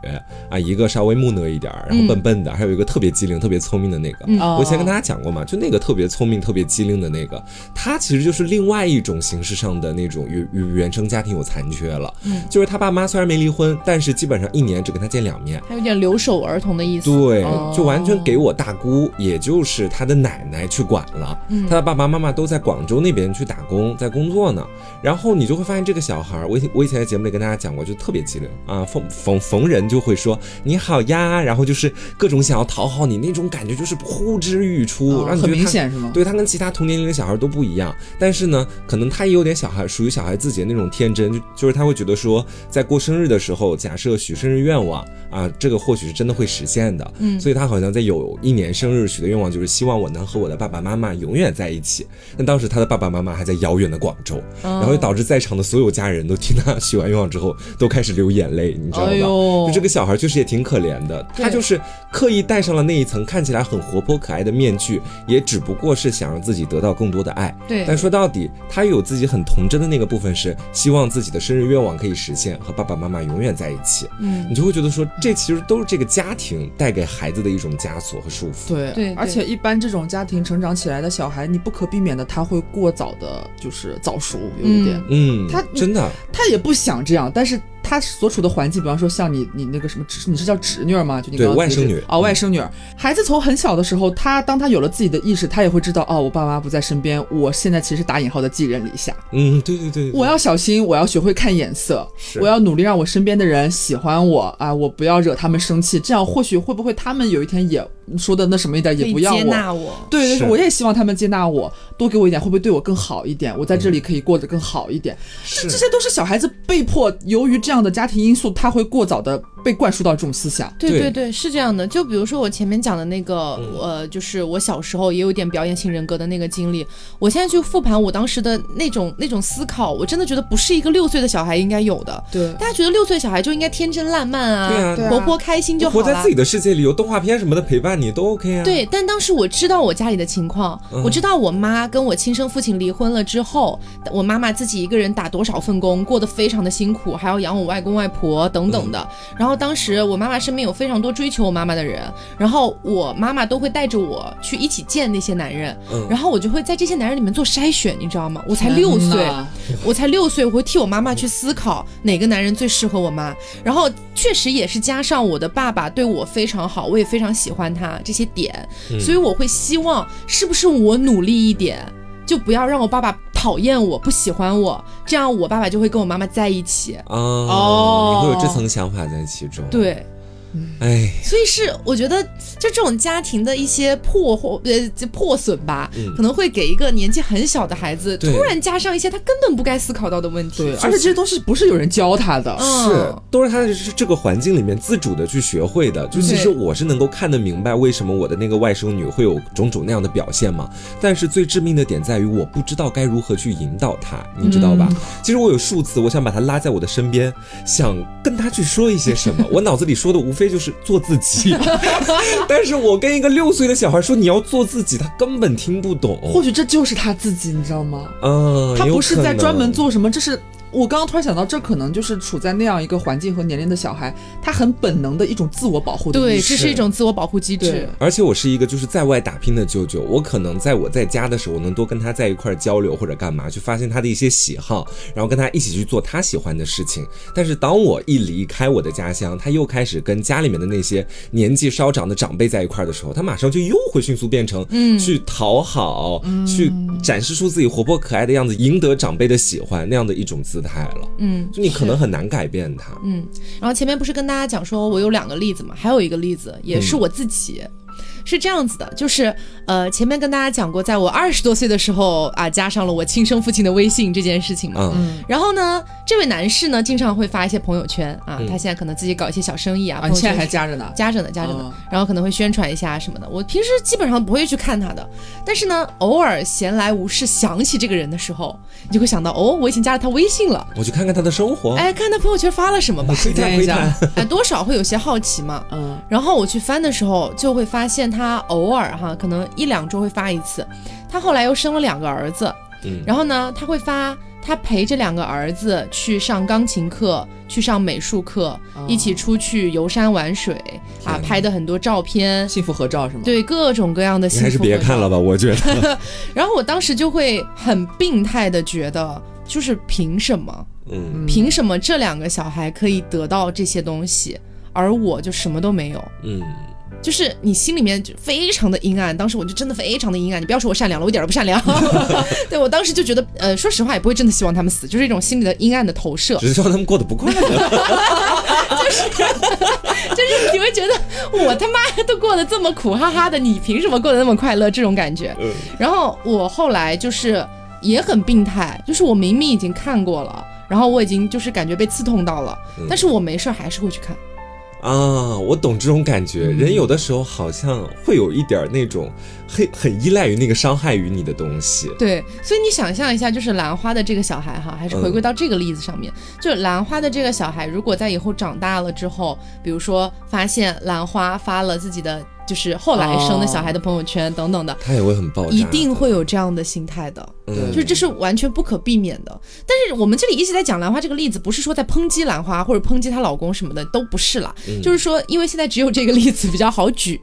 啊，一个稍微木讷一点，然后笨笨的，还有一个特别机灵、特别聪明的那个。我以前跟大家讲过嘛，就那个特别聪明、特别机灵的那个，他其实就是另外一种形式上的那种与与原生家庭有残缺了。嗯，就是他爸妈虽然没离婚，但是基本上一年只跟他见两面，他有点留守儿童的意思。对，就完全给我大姑，也就是他的奶奶去管了。嗯，他的爸爸妈妈都在广州那边去打工，在工作呢。然后你就会发现这个小孩，我以我以前在节目里跟大家讲过，就特别机灵啊，逢逢逢人就会说你好呀，然后就是各种想要讨好你那种感觉，就是呼之欲出，让你很明显是吗？对他跟其他同年龄的小孩都不一样，但是呢，可能他也有点小孩，属于小孩自己的那种天真，就就是他会觉得说，在过生日的时候，假设许生日愿望啊，这个或许是真的会实现的，嗯，所以他好像在有一年生日许的愿望就是希望我能和我的爸爸妈妈永远在一起，但当时他的爸爸妈妈还在遥远的广州，然后导致在场的所有家人都听他许完愿望之后都开始流眼泪，你知道吧？就这个小孩确实也挺可怜的，他就是刻意戴上了那一层看起来很活泼可爱的面具，也只不过是想让自己得到更多的爱。对，但说到底，他有自己很童真的那个部分，是希望自己的生日愿望可以实现，和爸爸妈妈永远在一起。嗯，你就会觉得说，这其实都是这个家庭带给孩子的一种枷锁和束缚。对对，而且一般这种家庭成长起来的小孩，你不可避免的他会过早的，就是早熟，有一点。嗯，他真的，他也不想这样，但是。他所处的环境，比方说像你，你那个什么侄，你是叫侄女儿吗？就你刚外甥女哦，外甥女儿。孩子从很小的时候，他当他有了自己的意识，他也会知道哦，我爸妈不在身边，我现在其实打引号的寄人篱下。嗯，对对对，我要小心，我要学会看眼色，我要努力让我身边的人喜欢我啊，我不要惹他们生气，这样或许会不会他们有一天也说的那什么一点，也不要接纳我。对对，我也希望他们接纳我，多给我一点，会不会对我更好一点？我在这里可以过得更好一点。是，这些都是小孩子被迫由于这样的家庭因素。他会过早的被灌输到这种思想，对对对，是这样的。就比如说我前面讲的那个，呃，就是我小时候也有点表演型人格的那个经历。我现在去复盘我当时的那种那种思考，我真的觉得不是一个六岁的小孩应该有的。对，大家觉得六岁小孩就应该天真烂漫啊，活泼开心就好了，活在自己的世界里，有动画片什么的陪伴你都 OK 啊。对，但当时我知道我家里的情况，我知道我妈跟我亲生父亲离婚了之后，我妈妈自己一个人打多少份工，过得非常的辛苦，还要养我外公外婆。等等的，然后当时我妈妈身边有非常多追求我妈妈的人，然后我妈妈都会带着我去一起见那些男人，然后我就会在这些男人里面做筛选，你知道吗？我才六岁，我才六岁，我会替我妈妈去思考哪个男人最适合我妈，然后确实也是加上我的爸爸对我非常好，我也非常喜欢他这些点，所以我会希望是不是我努力一点。就不要让我爸爸讨厌我，不喜欢我，这样我爸爸就会跟我妈妈在一起。哦，你会有这层想法在其中。对。哎，所以是我觉得，就这种家庭的一些破或呃破损吧，可能会给一个年纪很小的孩子突然加上一些他根本不该思考到的问题。对，而且这些东西不是有人教他的，是都是他在这个环境里面自主的去学会的。就其实我是能够看得明白为什么我的那个外甥女会有种种那样的表现嘛。但是最致命的点在于，我不知道该如何去引导她，你知道吧？其实我有数次，我想把她拉在我的身边，想跟她去说一些什么，我脑子里说的无非。就是做自己，但是我跟一个六岁的小孩说你要做自己，他根本听不懂。或许这就是他自己，你知道吗？嗯，他不是在专门做什么，这是。我刚刚突然想到，这可能就是处在那样一个环境和年龄的小孩，他很本能的一种自我保护的对，这是一种自我保护机制。而且我是一个就是在外打拼的舅舅，我可能在我在家的时候我能多跟他在一块交流或者干嘛，去发现他的一些喜好，然后跟他一起去做他喜欢的事情。但是当我一离开我的家乡，他又开始跟家里面的那些年纪稍长的长辈在一块的时候，他马上就又会迅速变成嗯去讨好，去展示出自己活泼可爱的样子，赢得长辈的喜欢那样的一种姿态了。嗯，就你可能很难改变他。嗯，然后前面不是跟大家讲说我有两个例子嘛，还有一个例子也是我自己。是这样子的，就是呃，前面跟大家讲过，在我二十多岁的时候啊，加上了我亲生父亲的微信这件事情嘛。嗯。然后呢，这位男士呢，经常会发一些朋友圈啊，他现在可能自己搞一些小生意啊。啊，现在还加着呢。加着呢，加着呢。然后可能会宣传一下什么的。我平时基本上不会去看他的，但是呢，偶尔闲来无事想起这个人的时候，你就会想到，哦，我已经加了他微信了。我去看看他的生活。哎，看他朋友圈发了什么吧。窥探窥探。哎，多少会有些好奇嘛。嗯。然后我去翻的时候，就会发现他偶尔。哈，可能一两周会发一次。他后来又生了两个儿子，嗯然后呢，他会发他陪着两个儿子去上钢琴课，去上美术课，一起出去游山玩水啊，拍的很多照片，幸福合照是吗？对，各种各样的幸福。还是别看了吧，我觉得。然后我当时就会很病态的觉得，就是凭什么？嗯，凭什么这两个小孩可以得到这些东西，而我就什么都没有？嗯。就是你心里面就非常的阴暗，当时我就真的非常的阴暗。你不要说我善良了，我一点都不善良。对我当时就觉得，呃，说实话也不会真的希望他们死，就是一种心里的阴暗的投射，只是希望他们过得不快乐。就是就是你会觉得我他妈都过得这么苦哈哈的，你凭什么过得那么快乐？这种感觉。然后我后来就是也很病态，就是我明明已经看过了，然后我已经就是感觉被刺痛到了，但是我没事还是会去看。啊，我懂这种感觉。人有的时候好像会有一点那种很很依赖于那个伤害于你的东西。对，所以你想象一下，就是兰花的这个小孩哈，还是回归到这个例子上面，就兰花的这个小孩，如果在以后长大了之后，比如说发现兰花发了自己的。就是后来生的小孩的朋友圈等等的，他也会很爆炸，一定会有这样的心态的，就是这是完全不可避免的。但是我们这里一直在讲兰花这个例子，不是说在抨击兰花或者抨击她老公什么的，都不是啦。就是说，因为现在只有这个例子比较好举。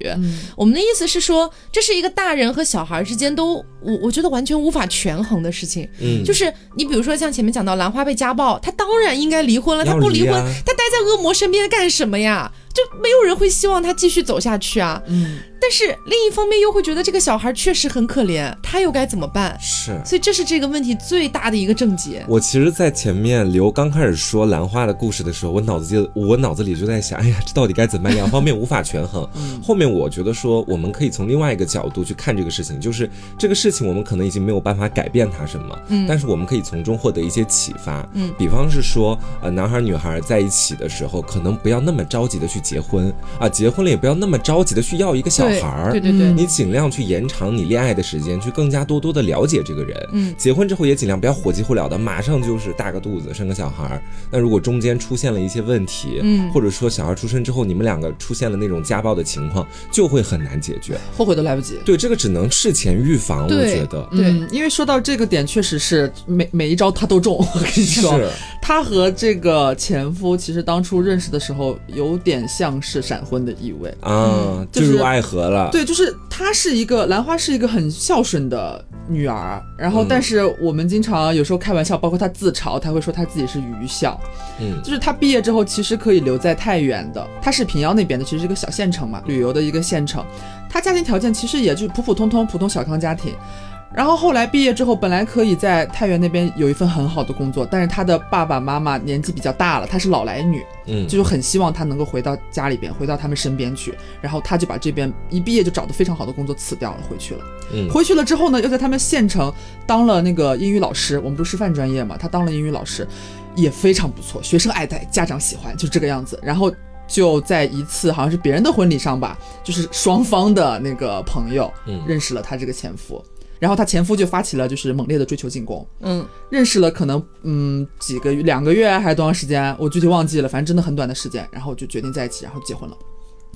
我们的意思是说，这是一个大人和小孩之间都我我觉得完全无法权衡的事情。嗯，就是你比如说像前面讲到兰花被家暴，她当然应该离婚了，她不离婚，她待在恶魔身边干什么呀？就没有人会希望他继续走下去啊。嗯。但是另一方面又会觉得这个小孩确实很可怜，他又该怎么办？是，所以这是这个问题最大的一个症结。我其实，在前面刘刚开始说兰花的故事的时候，我脑子就我脑子里就在想，哎呀，这到底该怎么办？两方面无法权衡。后面我觉得说，我们可以从另外一个角度去看这个事情，就是这个事情我们可能已经没有办法改变它什么，嗯，但是我们可以从中获得一些启发，嗯，比方是说，呃，男孩女孩在一起的时候，可能不要那么着急的去结婚啊，结婚了也不要那么着急的去要一个小孩儿，对对对。你尽量去延长你恋爱的时间，去更加多多的了解这个人。嗯，结婚之后也尽量不要火急火燎的，马上就是大个肚子生个小孩儿。那如果中间出现了一些问题，嗯，或者说小孩出生之后你们两个出现了那种家暴的情况，就会很难解决，后悔都来不及。对，这个只能事前预防。我觉得，对，因为说到这个点，确实是每每一招他都中。我跟你说，他和这个前夫其实当初认识的时候，有点像是闪婚的意味啊，坠入爱河了。对，就是。她是一个兰花，是一个很孝顺的女儿。然后，但是我们经常有时候开玩笑，包括她自嘲，她会说她自己是愚孝。嗯，就是她毕业之后其实可以留在太原的，她是平遥那边的，其实是一个小县城嘛，旅游的一个县城。她家庭条件其实也就普普通通，普通小康家庭。然后后来毕业之后，本来可以在太原那边有一份很好的工作，但是他的爸爸妈妈年纪比较大了，她是老来女，嗯，就是很希望他能够回到家里边，回到他们身边去。然后他就把这边一毕业就找的非常好的工作辞掉了，回去了。嗯，回去了之后呢，又在他们县城当了那个英语老师。我们不是师范专业嘛，他当了英语老师，也非常不错，学生爱戴，家长喜欢，就这个样子。然后就在一次好像是别人的婚礼上吧，就是双方的那个朋友，嗯，认识了他这个前夫。然后她前夫就发起了就是猛烈的追求进攻，嗯，认识了可能嗯几个月两个月还是多长时间，我具体忘记了，反正真的很短的时间，然后就决定在一起，然后结婚了。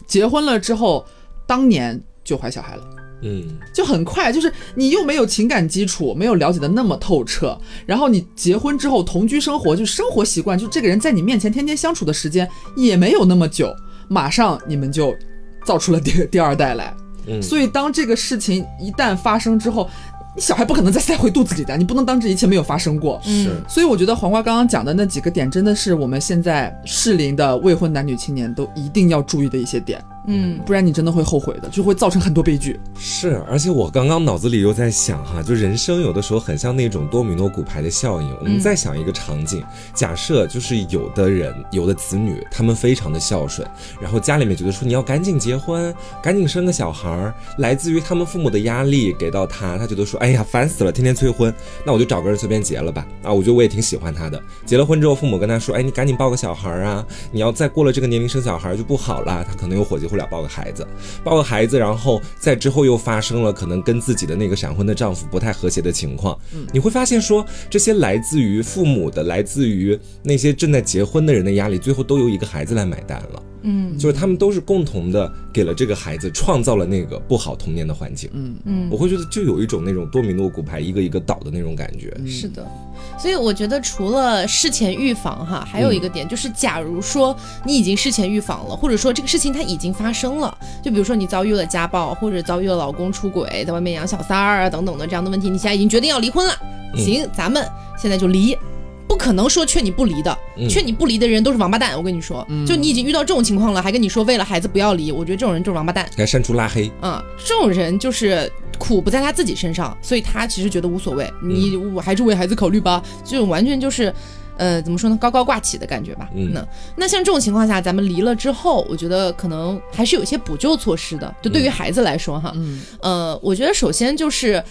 结婚了之后，当年就怀小孩了，嗯，就很快，就是你又没有情感基础，没有了解的那么透彻，然后你结婚之后同居生活，就生活习惯，就这个人在你面前天天相处的时间也没有那么久，马上你们就造出了第 第二代来。所以，当这个事情一旦发生之后，你小孩不可能再塞回肚子里的，你不能当这一切没有发生过。是，所以我觉得黄瓜刚刚讲的那几个点，真的是我们现在适龄的未婚男女青年都一定要注意的一些点。嗯，不然你真的会后悔的，就会造成很多悲剧。是，而且我刚刚脑子里又在想哈，就人生有的时候很像那种多米诺骨牌的效应。我们再想一个场景，假设就是有的人，有的子女，他们非常的孝顺，然后家里面觉得说你要赶紧结婚，赶紧生个小孩儿，来自于他们父母的压力给到他，他觉得说，哎呀，烦死了，天天催婚，那我就找个人随便结了吧。啊，我觉得我也挺喜欢他的。结了婚之后，父母跟他说，哎，你赶紧抱个小孩儿啊，你要再过了这个年龄生小孩就不好了，他可能有火急火。了抱个孩子，抱个孩子，然后在之后又发生了可能跟自己的那个闪婚的丈夫不太和谐的情况。嗯，你会发现说这些来自于父母的，来自于那些正在结婚的人的压力，最后都由一个孩子来买单了。嗯，就是他们都是共同的给了这个孩子创造了那个不好童年的环境。嗯嗯，我会觉得就有一种那种多米诺骨牌一个一个倒的那种感觉。是的。所以我觉得，除了事前预防哈，还有一个点就是，假如说你已经事前预防了，或者说这个事情它已经发生了，就比如说你遭遇了家暴，或者遭遇了老公出轨，在外面养小三儿啊等等的这样的问题，你现在已经决定要离婚了，行，咱们现在就离，不可能说劝你不离的，劝你不离的人都是王八蛋，我跟你说，就你已经遇到这种情况了，还跟你说为了孩子不要离，我觉得这种人就是王八蛋，该删除拉黑啊，这种人就是。苦不在他自己身上，所以他其实觉得无所谓。你我还是为孩子考虑吧，这种完全就是，呃，怎么说呢，高高挂起的感觉吧。嗯，那那像这种情况下，咱们离了之后，我觉得可能还是有些补救措施的。就对于孩子来说，哈，嗯，呃，我觉得首先就是。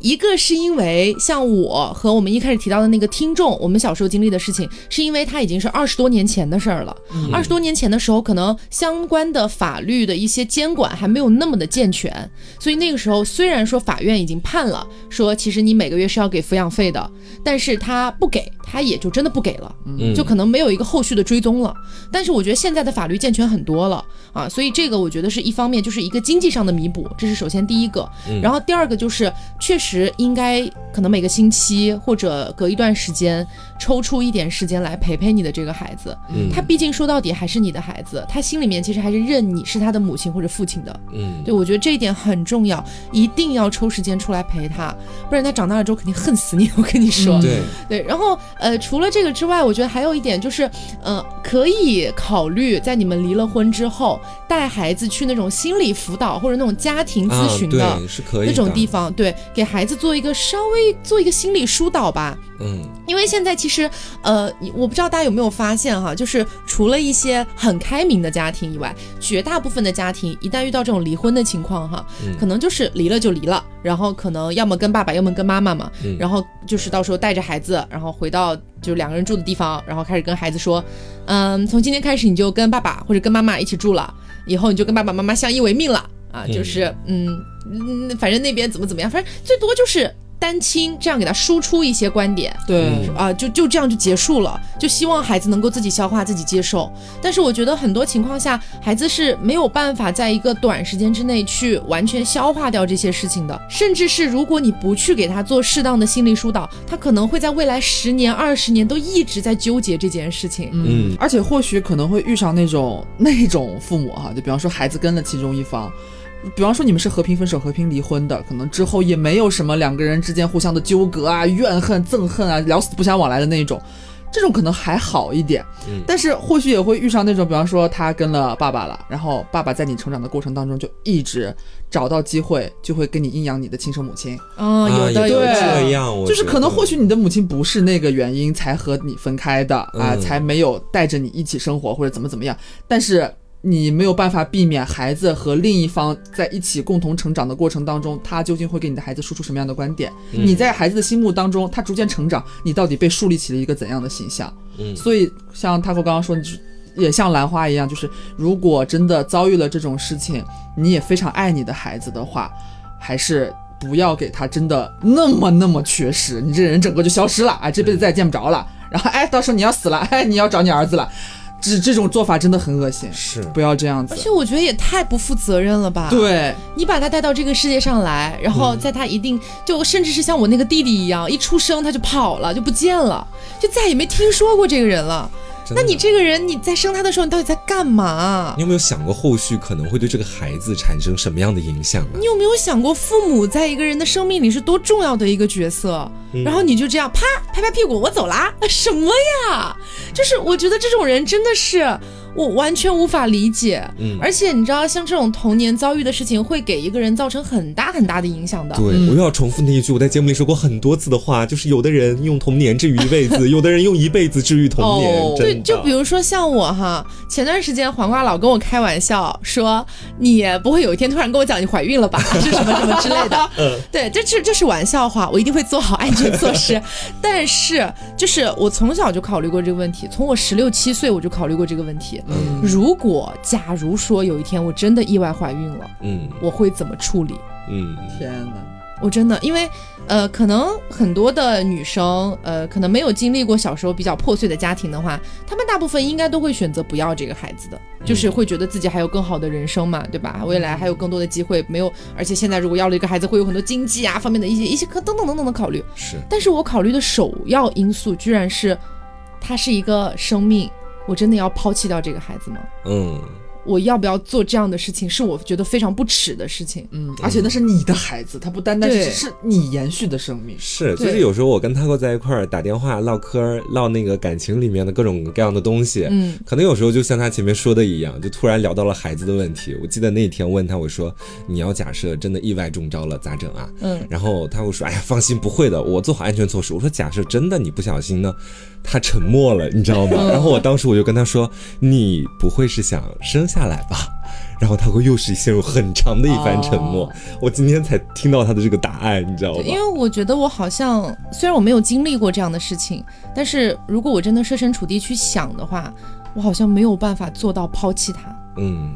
一个是因为像我和我们一开始提到的那个听众，我们小时候经历的事情，是因为它已经是二十多年前的事儿了。二十多年前的时候，可能相关的法律的一些监管还没有那么的健全，所以那个时候虽然说法院已经判了，说其实你每个月是要给抚养费的，但是他不给，他也就真的不给了，就可能没有一个后续的追踪了。但是我觉得现在的法律健全很多了啊，所以这个我觉得是一方面，就是一个经济上的弥补，这是首先第一个。然后第二个就是确实。时应该可能每个星期或者隔一段时间抽出一点时间来陪陪你的这个孩子，嗯，他毕竟说到底还是你的孩子，他心里面其实还是认你是他的母亲或者父亲的，嗯，对我觉得这一点很重要，一定要抽时间出来陪他，不然他长大了之后肯定恨死你，我跟你说，对。对，然后呃，除了这个之外，我觉得还有一点就是，呃，可以考虑在你们离了婚之后带孩子去那种心理辅导或者那种家庭咨询的，是可以那种地方，对，给孩。孩子做一个稍微做一个心理疏导吧，嗯，因为现在其实，呃，我不知道大家有没有发现哈，就是除了一些很开明的家庭以外，绝大部分的家庭一旦遇到这种离婚的情况哈，可能就是离了就离了，然后可能要么跟爸爸，要么跟妈妈嘛，然后就是到时候带着孩子，然后回到就两个人住的地方，然后开始跟孩子说，嗯，从今天开始你就跟爸爸或者跟妈妈一起住了，以后你就跟爸爸妈妈相依为命了啊，就是嗯。嗯，反正那边怎么怎么样，反正最多就是单亲这样给他输出一些观点，对啊，就就这样就结束了，就希望孩子能够自己消化、自己接受。但是我觉得很多情况下，孩子是没有办法在一个短时间之内去完全消化掉这些事情的，甚至是如果你不去给他做适当的心理疏导，他可能会在未来十年、二十年都一直在纠结这件事情。嗯，而且或许可能会遇上那种那种父母哈，就比方说孩子跟了其中一方。比方说你们是和平分手、和平离婚的，可能之后也没有什么两个人之间互相的纠葛啊、怨恨、憎恨啊、聊死不相往来的那种，这种可能还好一点。嗯，但是或许也会遇上那种，比方说他跟了爸爸了，然后爸爸在你成长的过程当中就一直找到机会，就会跟你阴阳你的亲生母亲。啊，有的有这样，就是可能或许你的母亲不是那个原因才和你分开的啊，才没有带着你一起生活或者怎么怎么样，但是。你没有办法避免孩子和另一方在一起共同成长的过程当中，他究竟会给你的孩子输出什么样的观点？你在孩子的心目当中，他逐渐成长，你到底被树立起了一个怎样的形象？嗯，所以像他和刚刚说，也像兰花一样，就是如果真的遭遇了这种事情，你也非常爱你的孩子的话，还是不要给他真的那么那么缺失，你这人整个就消失了，啊，这辈子再也见不着了。然后哎，到时候你要死了，哎，你要找你儿子了。这这种做法真的很恶心，是不要这样子。而且我觉得也太不负责任了吧？对，你把他带到这个世界上来，然后在他一定就甚至是像我那个弟弟一样，一出生他就跑了，就不见了，就再也没听说过这个人了。那你这个人，你在生他的时候，你到底在干嘛？你有没有想过后续可能会对这个孩子产生什么样的影响啊？你有没有想过父母在一个人的生命里是多重要的一个角色？然后你就这样啪拍拍屁股，我走啦？什么呀？就是我觉得这种人真的是。我完全无法理解，嗯，而且你知道，像这种童年遭遇的事情，会给一个人造成很大很大的影响的。对，我又要重复那一句我在节目里说过很多次的话，就是有的人用童年治愈一辈子，有的人用一辈子治愈童年。对，就比如说像我哈，前段时间黄瓜老跟我开玩笑说，你不会有一天突然跟我讲你怀孕了吧？是什么什么之类的。嗯，对，这这这是玩笑话，我一定会做好安全措施。但是，就是我从小就考虑过这个问题，从我十六七岁我就考虑过这个问题。嗯，如果假如说有一天我真的意外怀孕了，嗯，我会怎么处理？嗯，天哪，我真的，因为，呃，可能很多的女生，呃，可能没有经历过小时候比较破碎的家庭的话，她们大部分应该都会选择不要这个孩子的，就是会觉得自己还有更好的人生嘛，对吧？未来还有更多的机会，没有，而且现在如果要了一个孩子，会有很多经济啊方面的一些一些可等等等等的考虑。是，但是我考虑的首要因素居然是，他是一个生命，我真的要抛弃掉这个孩子吗？嗯。我要不要做这样的事情，是我觉得非常不耻的事情。嗯，而且那是你的孩子，他不单单是是你延续的生命。是，就是有时候我跟他哥在一块儿打电话唠嗑，唠那个感情里面的各种各样的东西。嗯，可能有时候就像他前面说的一样，就突然聊到了孩子的问题。我记得那天问他，我说：“你要假设真的意外中招了，咋整啊？”嗯，然后他会说：“哎呀，放心，不会的，我做好安全措施。”我说：“假设真的你不小心呢？”他沉默了，你知道吗？然后我当时我就跟他说：“你不会是想生下来吧？” 然后他会又是陷入很长的一番沉默。我今天才听到他的这个答案，你知道吗？因为我觉得我好像虽然我没有经历过这样的事情，但是如果我真的设身处地去想的话，我好像没有办法做到抛弃他。嗯，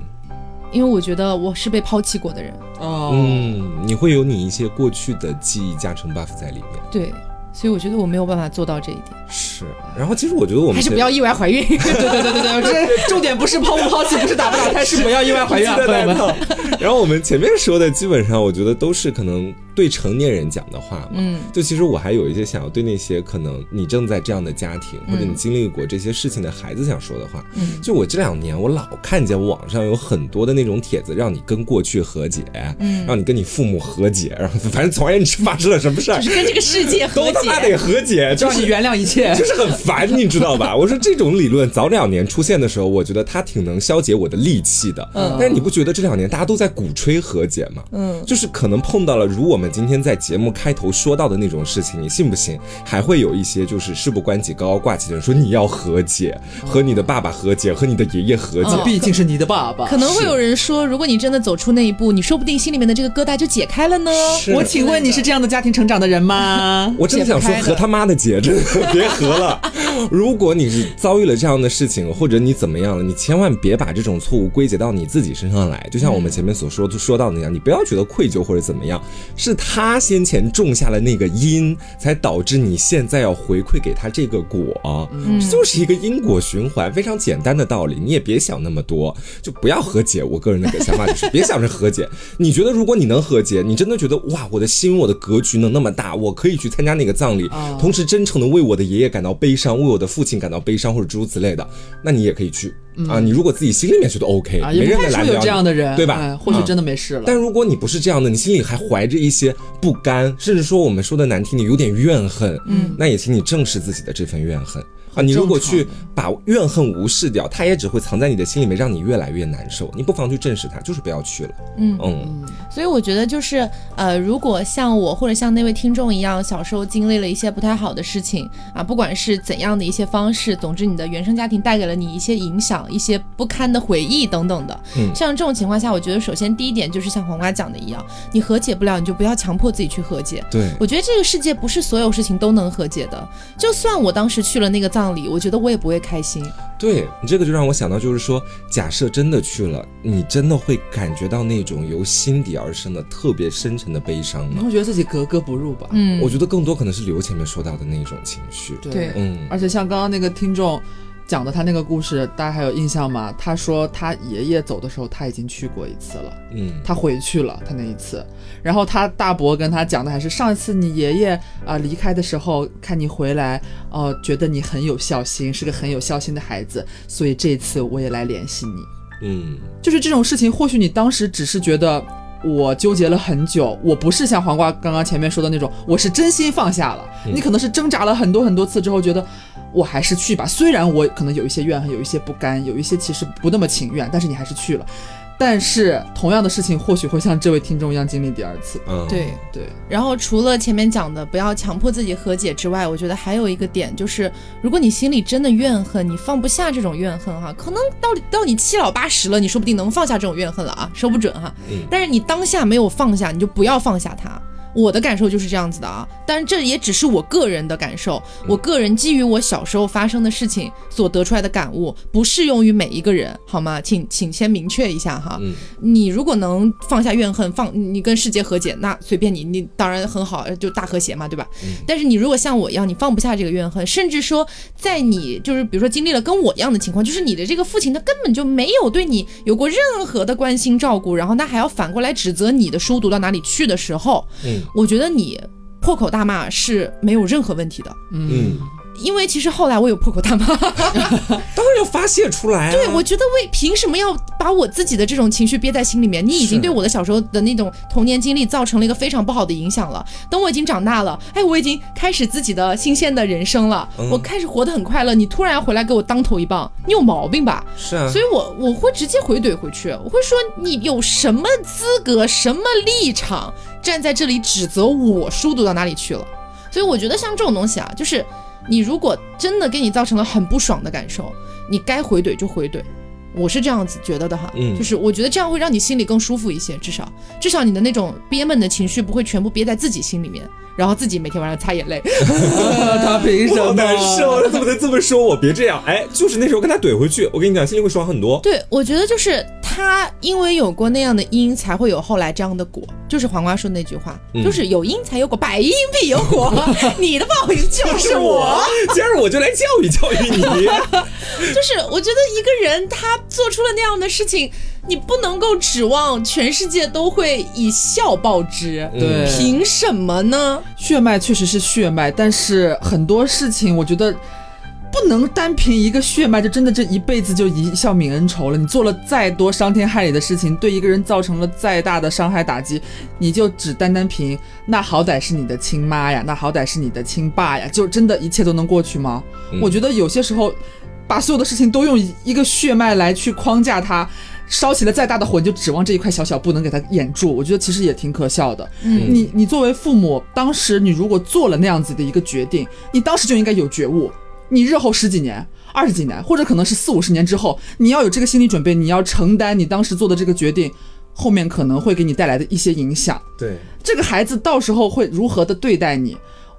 因为我觉得我是被抛弃过的人。哦，嗯，你会有你一些过去的记忆加成 buff 在里面。对。所以我觉得我没有办法做到这一点。是，然后其实我觉得我们还是不要意外怀孕。对对对对对，这 重点不是抛不抛弃，不是打不打胎，是不要意外怀孕，朋友们。然后我们前面说的基本上，我觉得都是可能。对成年人讲的话嘛，嗯，就其实我还有一些想要对那些可能你正在这样的家庭或者你经历过这些事情的孩子想说的话，嗯，就我这两年我老看见网上有很多的那种帖子，让你跟过去和解，嗯，让你跟你父母和解，然后反正总而言之发生了什么事儿，就是跟这个世界和解，都他妈得和解，就让你原谅一切，就是很烦，你知道吧？我说这种理论早两年出现的时候，我觉得它挺能消解我的戾气的，嗯，但是你不觉得这两年大家都在鼓吹和解吗？嗯，就是可能碰到了如我们今天在节目。开头说到的那种事情，你信不信？还会有一些就是事不关己高高挂起的人说你要和解，和你的爸爸和解，和你的爷爷和解，毕竟是你的爸爸。可能会有人说，如果你真的走出那一步，你说不定心里面的这个疙瘩就解开了呢。我请问你是这样的家庭成长的人吗？我真的想说和他妈的解，真的别和了。如果你是遭遇了这样的事情，或者你怎么样了，你千万别把这种错误归结到你自己身上来。就像我们前面所说说到的那样，你不要觉得愧疚或者怎么样，是他先前。种下了那个因，才导致你现在要回馈给他这个果，这就是一个因果循环，非常简单的道理。你也别想那么多，就不要和解。我个人的想法就是，别想着和解。你觉得如果你能和解，你真的觉得哇，我的心，我的格局能那么大，我可以去参加那个葬礼，同时真诚的为我的爷爷感到悲伤，为我的父亲感到悲伤，或者诸如此类的，那你也可以去。啊，你如果自己心里面觉得 OK，没人来聊，有这样的人，对吧？或许真的没事了。但如果你不是这样的，你心里还怀着一些不甘，甚至说我们说的难听点，有点怨恨，嗯，那也请你正视自己的这份怨恨。啊，你如果去把怨恨无视掉，它也只会藏在你的心里面，让你越来越难受。你不妨去正视它，就是不要去了。嗯嗯。所以我觉得就是呃，如果像我或者像那位听众一样，小时候经历了一些不太好的事情啊，不管是怎样的一些方式，总之你的原生家庭带给了你一些影响、一些不堪的回忆等等的。嗯。像这种情况下，我觉得首先第一点就是像黄瓜讲的一样，你和解不了，你就不要强迫自己去和解。对。我觉得这个世界不是所有事情都能和解的，就算我当时去了那个葬。葬礼，我觉得我也不会开心。对你这个就让我想到，就是说，假设真的去了，你真的会感觉到那种由心底而生的特别深沉的悲伤吗？你会觉得自己格格不入吧？嗯，我觉得更多可能是刘前面说到的那种情绪。对，嗯，而且像刚刚那个听众。讲的他那个故事，大家还有印象吗？他说他爷爷走的时候，他已经去过一次了。嗯，他回去了，他那一次。然后他大伯跟他讲的还是上一次你爷爷啊离开的时候，看你回来，哦，觉得你很有孝心，是个很有孝心的孩子，所以这次我也来联系你。嗯，就是这种事情，或许你当时只是觉得我纠结了很久，我不是像黄瓜刚刚前面说的那种，我是真心放下了。你可能是挣扎了很多很多次之后，觉得。我还是去吧，虽然我可能有一些怨恨，有一些不甘，有一些其实不那么情愿，但是你还是去了。但是同样的事情或许会像这位听众一样经历第二次。嗯，对对。然后除了前面讲的不要强迫自己和解之外，我觉得还有一个点就是，如果你心里真的怨恨，你放不下这种怨恨哈，可能到到你七老八十了，你说不定能放下这种怨恨了啊，说不准哈。嗯。但是你当下没有放下，你就不要放下它。我的感受就是这样子的啊，但是这也只是我个人的感受，我个人基于我小时候发生的事情所得出来的感悟，不适用于每一个人，好吗？请请先明确一下哈。你如果能放下怨恨，放你跟世界和解，那随便你，你当然很好，就大和谐嘛，对吧？但是你如果像我一样，你放不下这个怨恨，甚至说在你就是比如说经历了跟我一样的情况，就是你的这个父亲他根本就没有对你有过任何的关心照顾，然后他还要反过来指责你的书读到哪里去的时候，嗯。我觉得你破口大骂是没有任何问题的，嗯。因为其实后来我有破口大骂，当然要发泄出来。对，我觉得为凭什么要把我自己的这种情绪憋在心里面？你已经对我的小时候的那种童年经历造成了一个非常不好的影响了。等我已经长大了，哎，我已经开始自己的新鲜的人生了，我开始活得很快乐。你突然回来给我当头一棒，你有毛病吧？是啊，所以我我会直接回怼回去，我会说你有什么资格、什么立场站在这里指责我书读到哪里去了？所以我觉得像这种东西啊，就是。你如果真的给你造成了很不爽的感受，你该回怼就回怼，我是这样子觉得的哈，嗯，就是我觉得这样会让你心里更舒服一些，至少至少你的那种憋闷的情绪不会全部憋在自己心里面，然后自己每天晚上擦眼泪。他凭什么？难受，他怎么能这么说我？别这样，哎，就是那时候跟他怼回去，我跟你讲，心里会爽很多。对，我觉得就是他因为有过那样的因，才会有后来这样的果。就是黄瓜说的那句话，就是有因才有果，百因必有果。你的报应就是我，今儿我就来教育教育你。就是我觉得一个人他做出了那样的事情，你不能够指望全世界都会以笑报之。对，凭什么呢？血脉确实是血脉，但是很多事情我觉得。不能单凭一个血脉就真的这一辈子就一笑泯恩仇了。你做了再多伤天害理的事情，对一个人造成了再大的伤害打击，你就只单单凭那好歹是你的亲妈呀，那好歹是你的亲爸呀，就真的一切都能过去吗？我觉得有些时候，把所有的事情都用一个血脉来去框架它，烧起了再大的火，你就指望这一块小小不能给它掩住，我觉得其实也挺可笑的。你你作为父母，当时你如果做了那样子的一个决定，你当时就应该有觉悟。你日后十几年、二十几年，或者可能是四五十年之后，你要有这个心理准备，你要承担你当时做的这个决定，后面可能会给你带来的一些影响。对，这个孩子到时候会如何的对待你，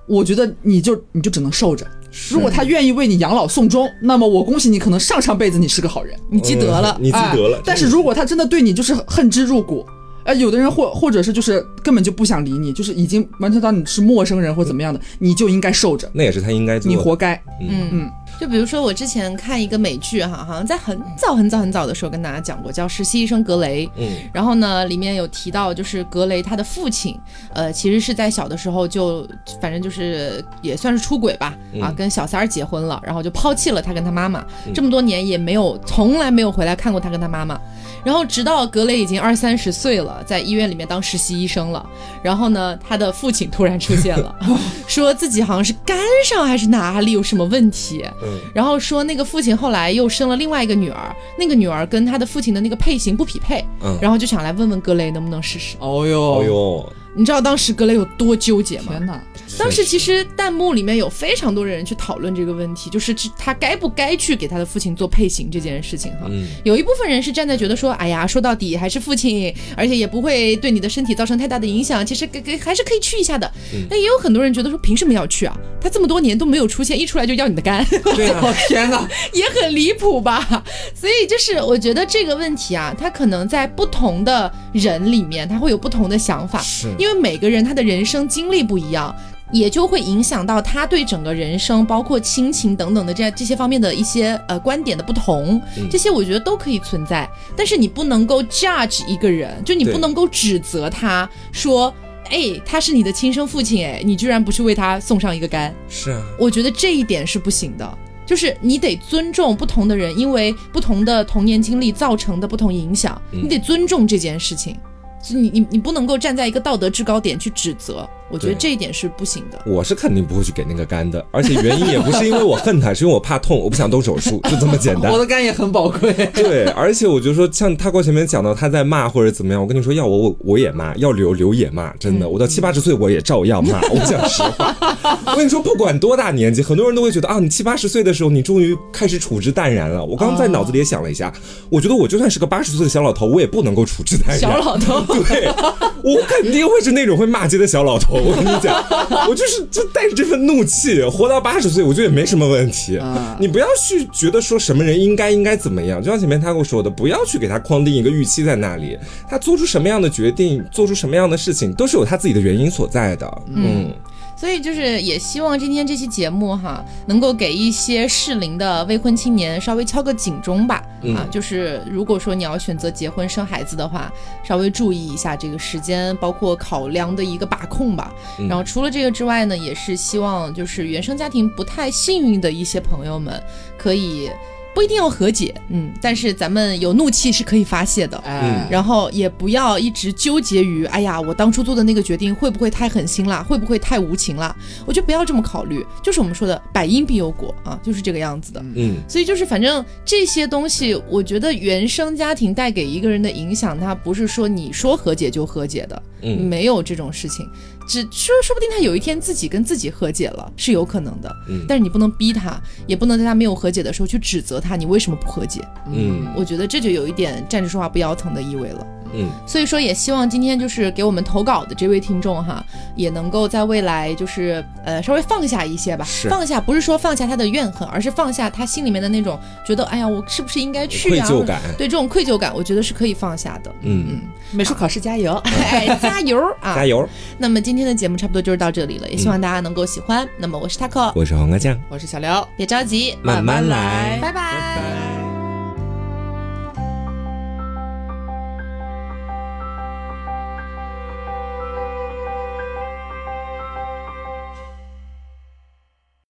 我觉得你就你就只能受着。如果他愿意为你养老送终，那么我恭喜你，可能上上辈子你是个好人，你积德了，你积德了。但是如果他真的对你就是恨之入骨。呃，有的人或或者是就是根本就不想理你，就是已经完全当你是陌生人或怎么样的，你就应该受着。那也是他应该做，你活该。嗯嗯。就比如说我之前看一个美剧哈，好像在很早很早很早的时候跟大家讲过，叫《实习医生格雷》。嗯。然后呢，里面有提到，就是格雷他的父亲，呃，其实是在小的时候就反正就是也算是出轨吧，啊，跟小三儿结婚了，然后就抛弃了他跟他妈妈，这么多年也没有从来没有回来看过他跟他妈妈。然后直到格雷已经二三十岁了，在医院里面当实习医生了。然后呢，他的父亲突然出现了，说自己好像是肝上还是哪里有什么问题。嗯。然后说那个父亲后来又生了另外一个女儿，那个女儿跟他的父亲的那个配型不匹配。嗯。然后就想来问问格雷能不能试试。哦哟，哦哟。你知道当时格雷有多纠结吗？天哪！当时其实弹幕里面有非常多的人去讨论这个问题，就是他该不该去给他的父亲做配型这件事情哈。有一部分人是站在觉得说，哎呀，说到底还是父亲，而且也不会对你的身体造成太大的影响，其实给给还是可以去一下的。那也有很多人觉得说，凭什么要去啊？他这么多年都没有出现，一出来就要你的肝。对啊，天哪，也很离谱吧？所以就是我觉得这个问题啊，他可能在不同的人里面，他会有不同的想法。是。因为每个人他的人生经历不一样，也就会影响到他对整个人生，包括亲情等等的这这些方面的一些呃观点的不同，这些我觉得都可以存在。但是你不能够 judge 一个人，就你不能够指责他说，哎，他是你的亲生父亲，哎，你居然不去为他送上一个肝。是啊，我觉得这一点是不行的，就是你得尊重不同的人，因为不同的童年经历造成的不同影响，你得尊重这件事情。你你你不能够站在一个道德制高点去指责，我觉得这一点是不行的。我是肯定不会去给那个肝的，而且原因也不是因为我恨他，是因为我怕痛，我不想动手术，就这么简单。我的肝也很宝贵。对，而且我就说，像他过前面讲到他在骂或者怎么样，我跟你说要我我我也骂，要留留也骂，真的，我到七八十岁我也照样骂。我讲实话，我跟你说，不管多大年纪，很多人都会觉得啊，你七八十岁的时候，你终于开始处之淡然了。我刚刚在脑子里也想了一下，我觉得我就算是个八十岁的小老头，我也不能够处之淡然。小老头，对我肯定会是那种会骂街的小老头。我跟你讲，我就是就带着这份怒气活到八十岁，我觉得也没什么问题。你不要去觉得说什么人应该应该怎么样，就像前面他跟我说的，不要去给他框定一个预期在那里。他做出什么样的决定，做出什么样的事情，都是有他自己的原因所在的。嗯。所以就是也希望今天这期节目哈，能够给一些适龄的未婚青年稍微敲个警钟吧。啊，就是如果说你要选择结婚生孩子的话，稍微注意一下这个时间，包括考量的一个把控吧。然后除了这个之外呢，也是希望就是原生家庭不太幸运的一些朋友们可以。不一定要和解，嗯，但是咱们有怒气是可以发泄的，嗯，然后也不要一直纠结于，哎呀，我当初做的那个决定会不会太狠心了，会不会太无情了？我觉得不要这么考虑，就是我们说的百因必有果啊，就是这个样子的，嗯，所以就是反正这些东西，我觉得原生家庭带给一个人的影响，它不是说你说和解就和解的，嗯，没有这种事情。只说说不定他有一天自己跟自己和解了，是有可能的。嗯，但是你不能逼他，也不能在他没有和解的时候去指责他，你为什么不和解？嗯，我觉得这就有一点站着说话不腰疼的意味了。嗯，所以说也希望今天就是给我们投稿的这位听众哈，也能够在未来就是呃稍微放下一些吧，放下不是说放下他的怨恨，而是放下他心里面的那种觉得哎呀我是不是应该去啊？愧疚感，对这种愧疚感，我觉得是可以放下的。嗯。嗯，美术考试加油，加油啊，加油！那么今天的节目差不多就是到这里了，也希望大家能够喜欢。那么我是 taco，我是黄瓜酱，我是小刘，别着急，慢慢来，拜拜。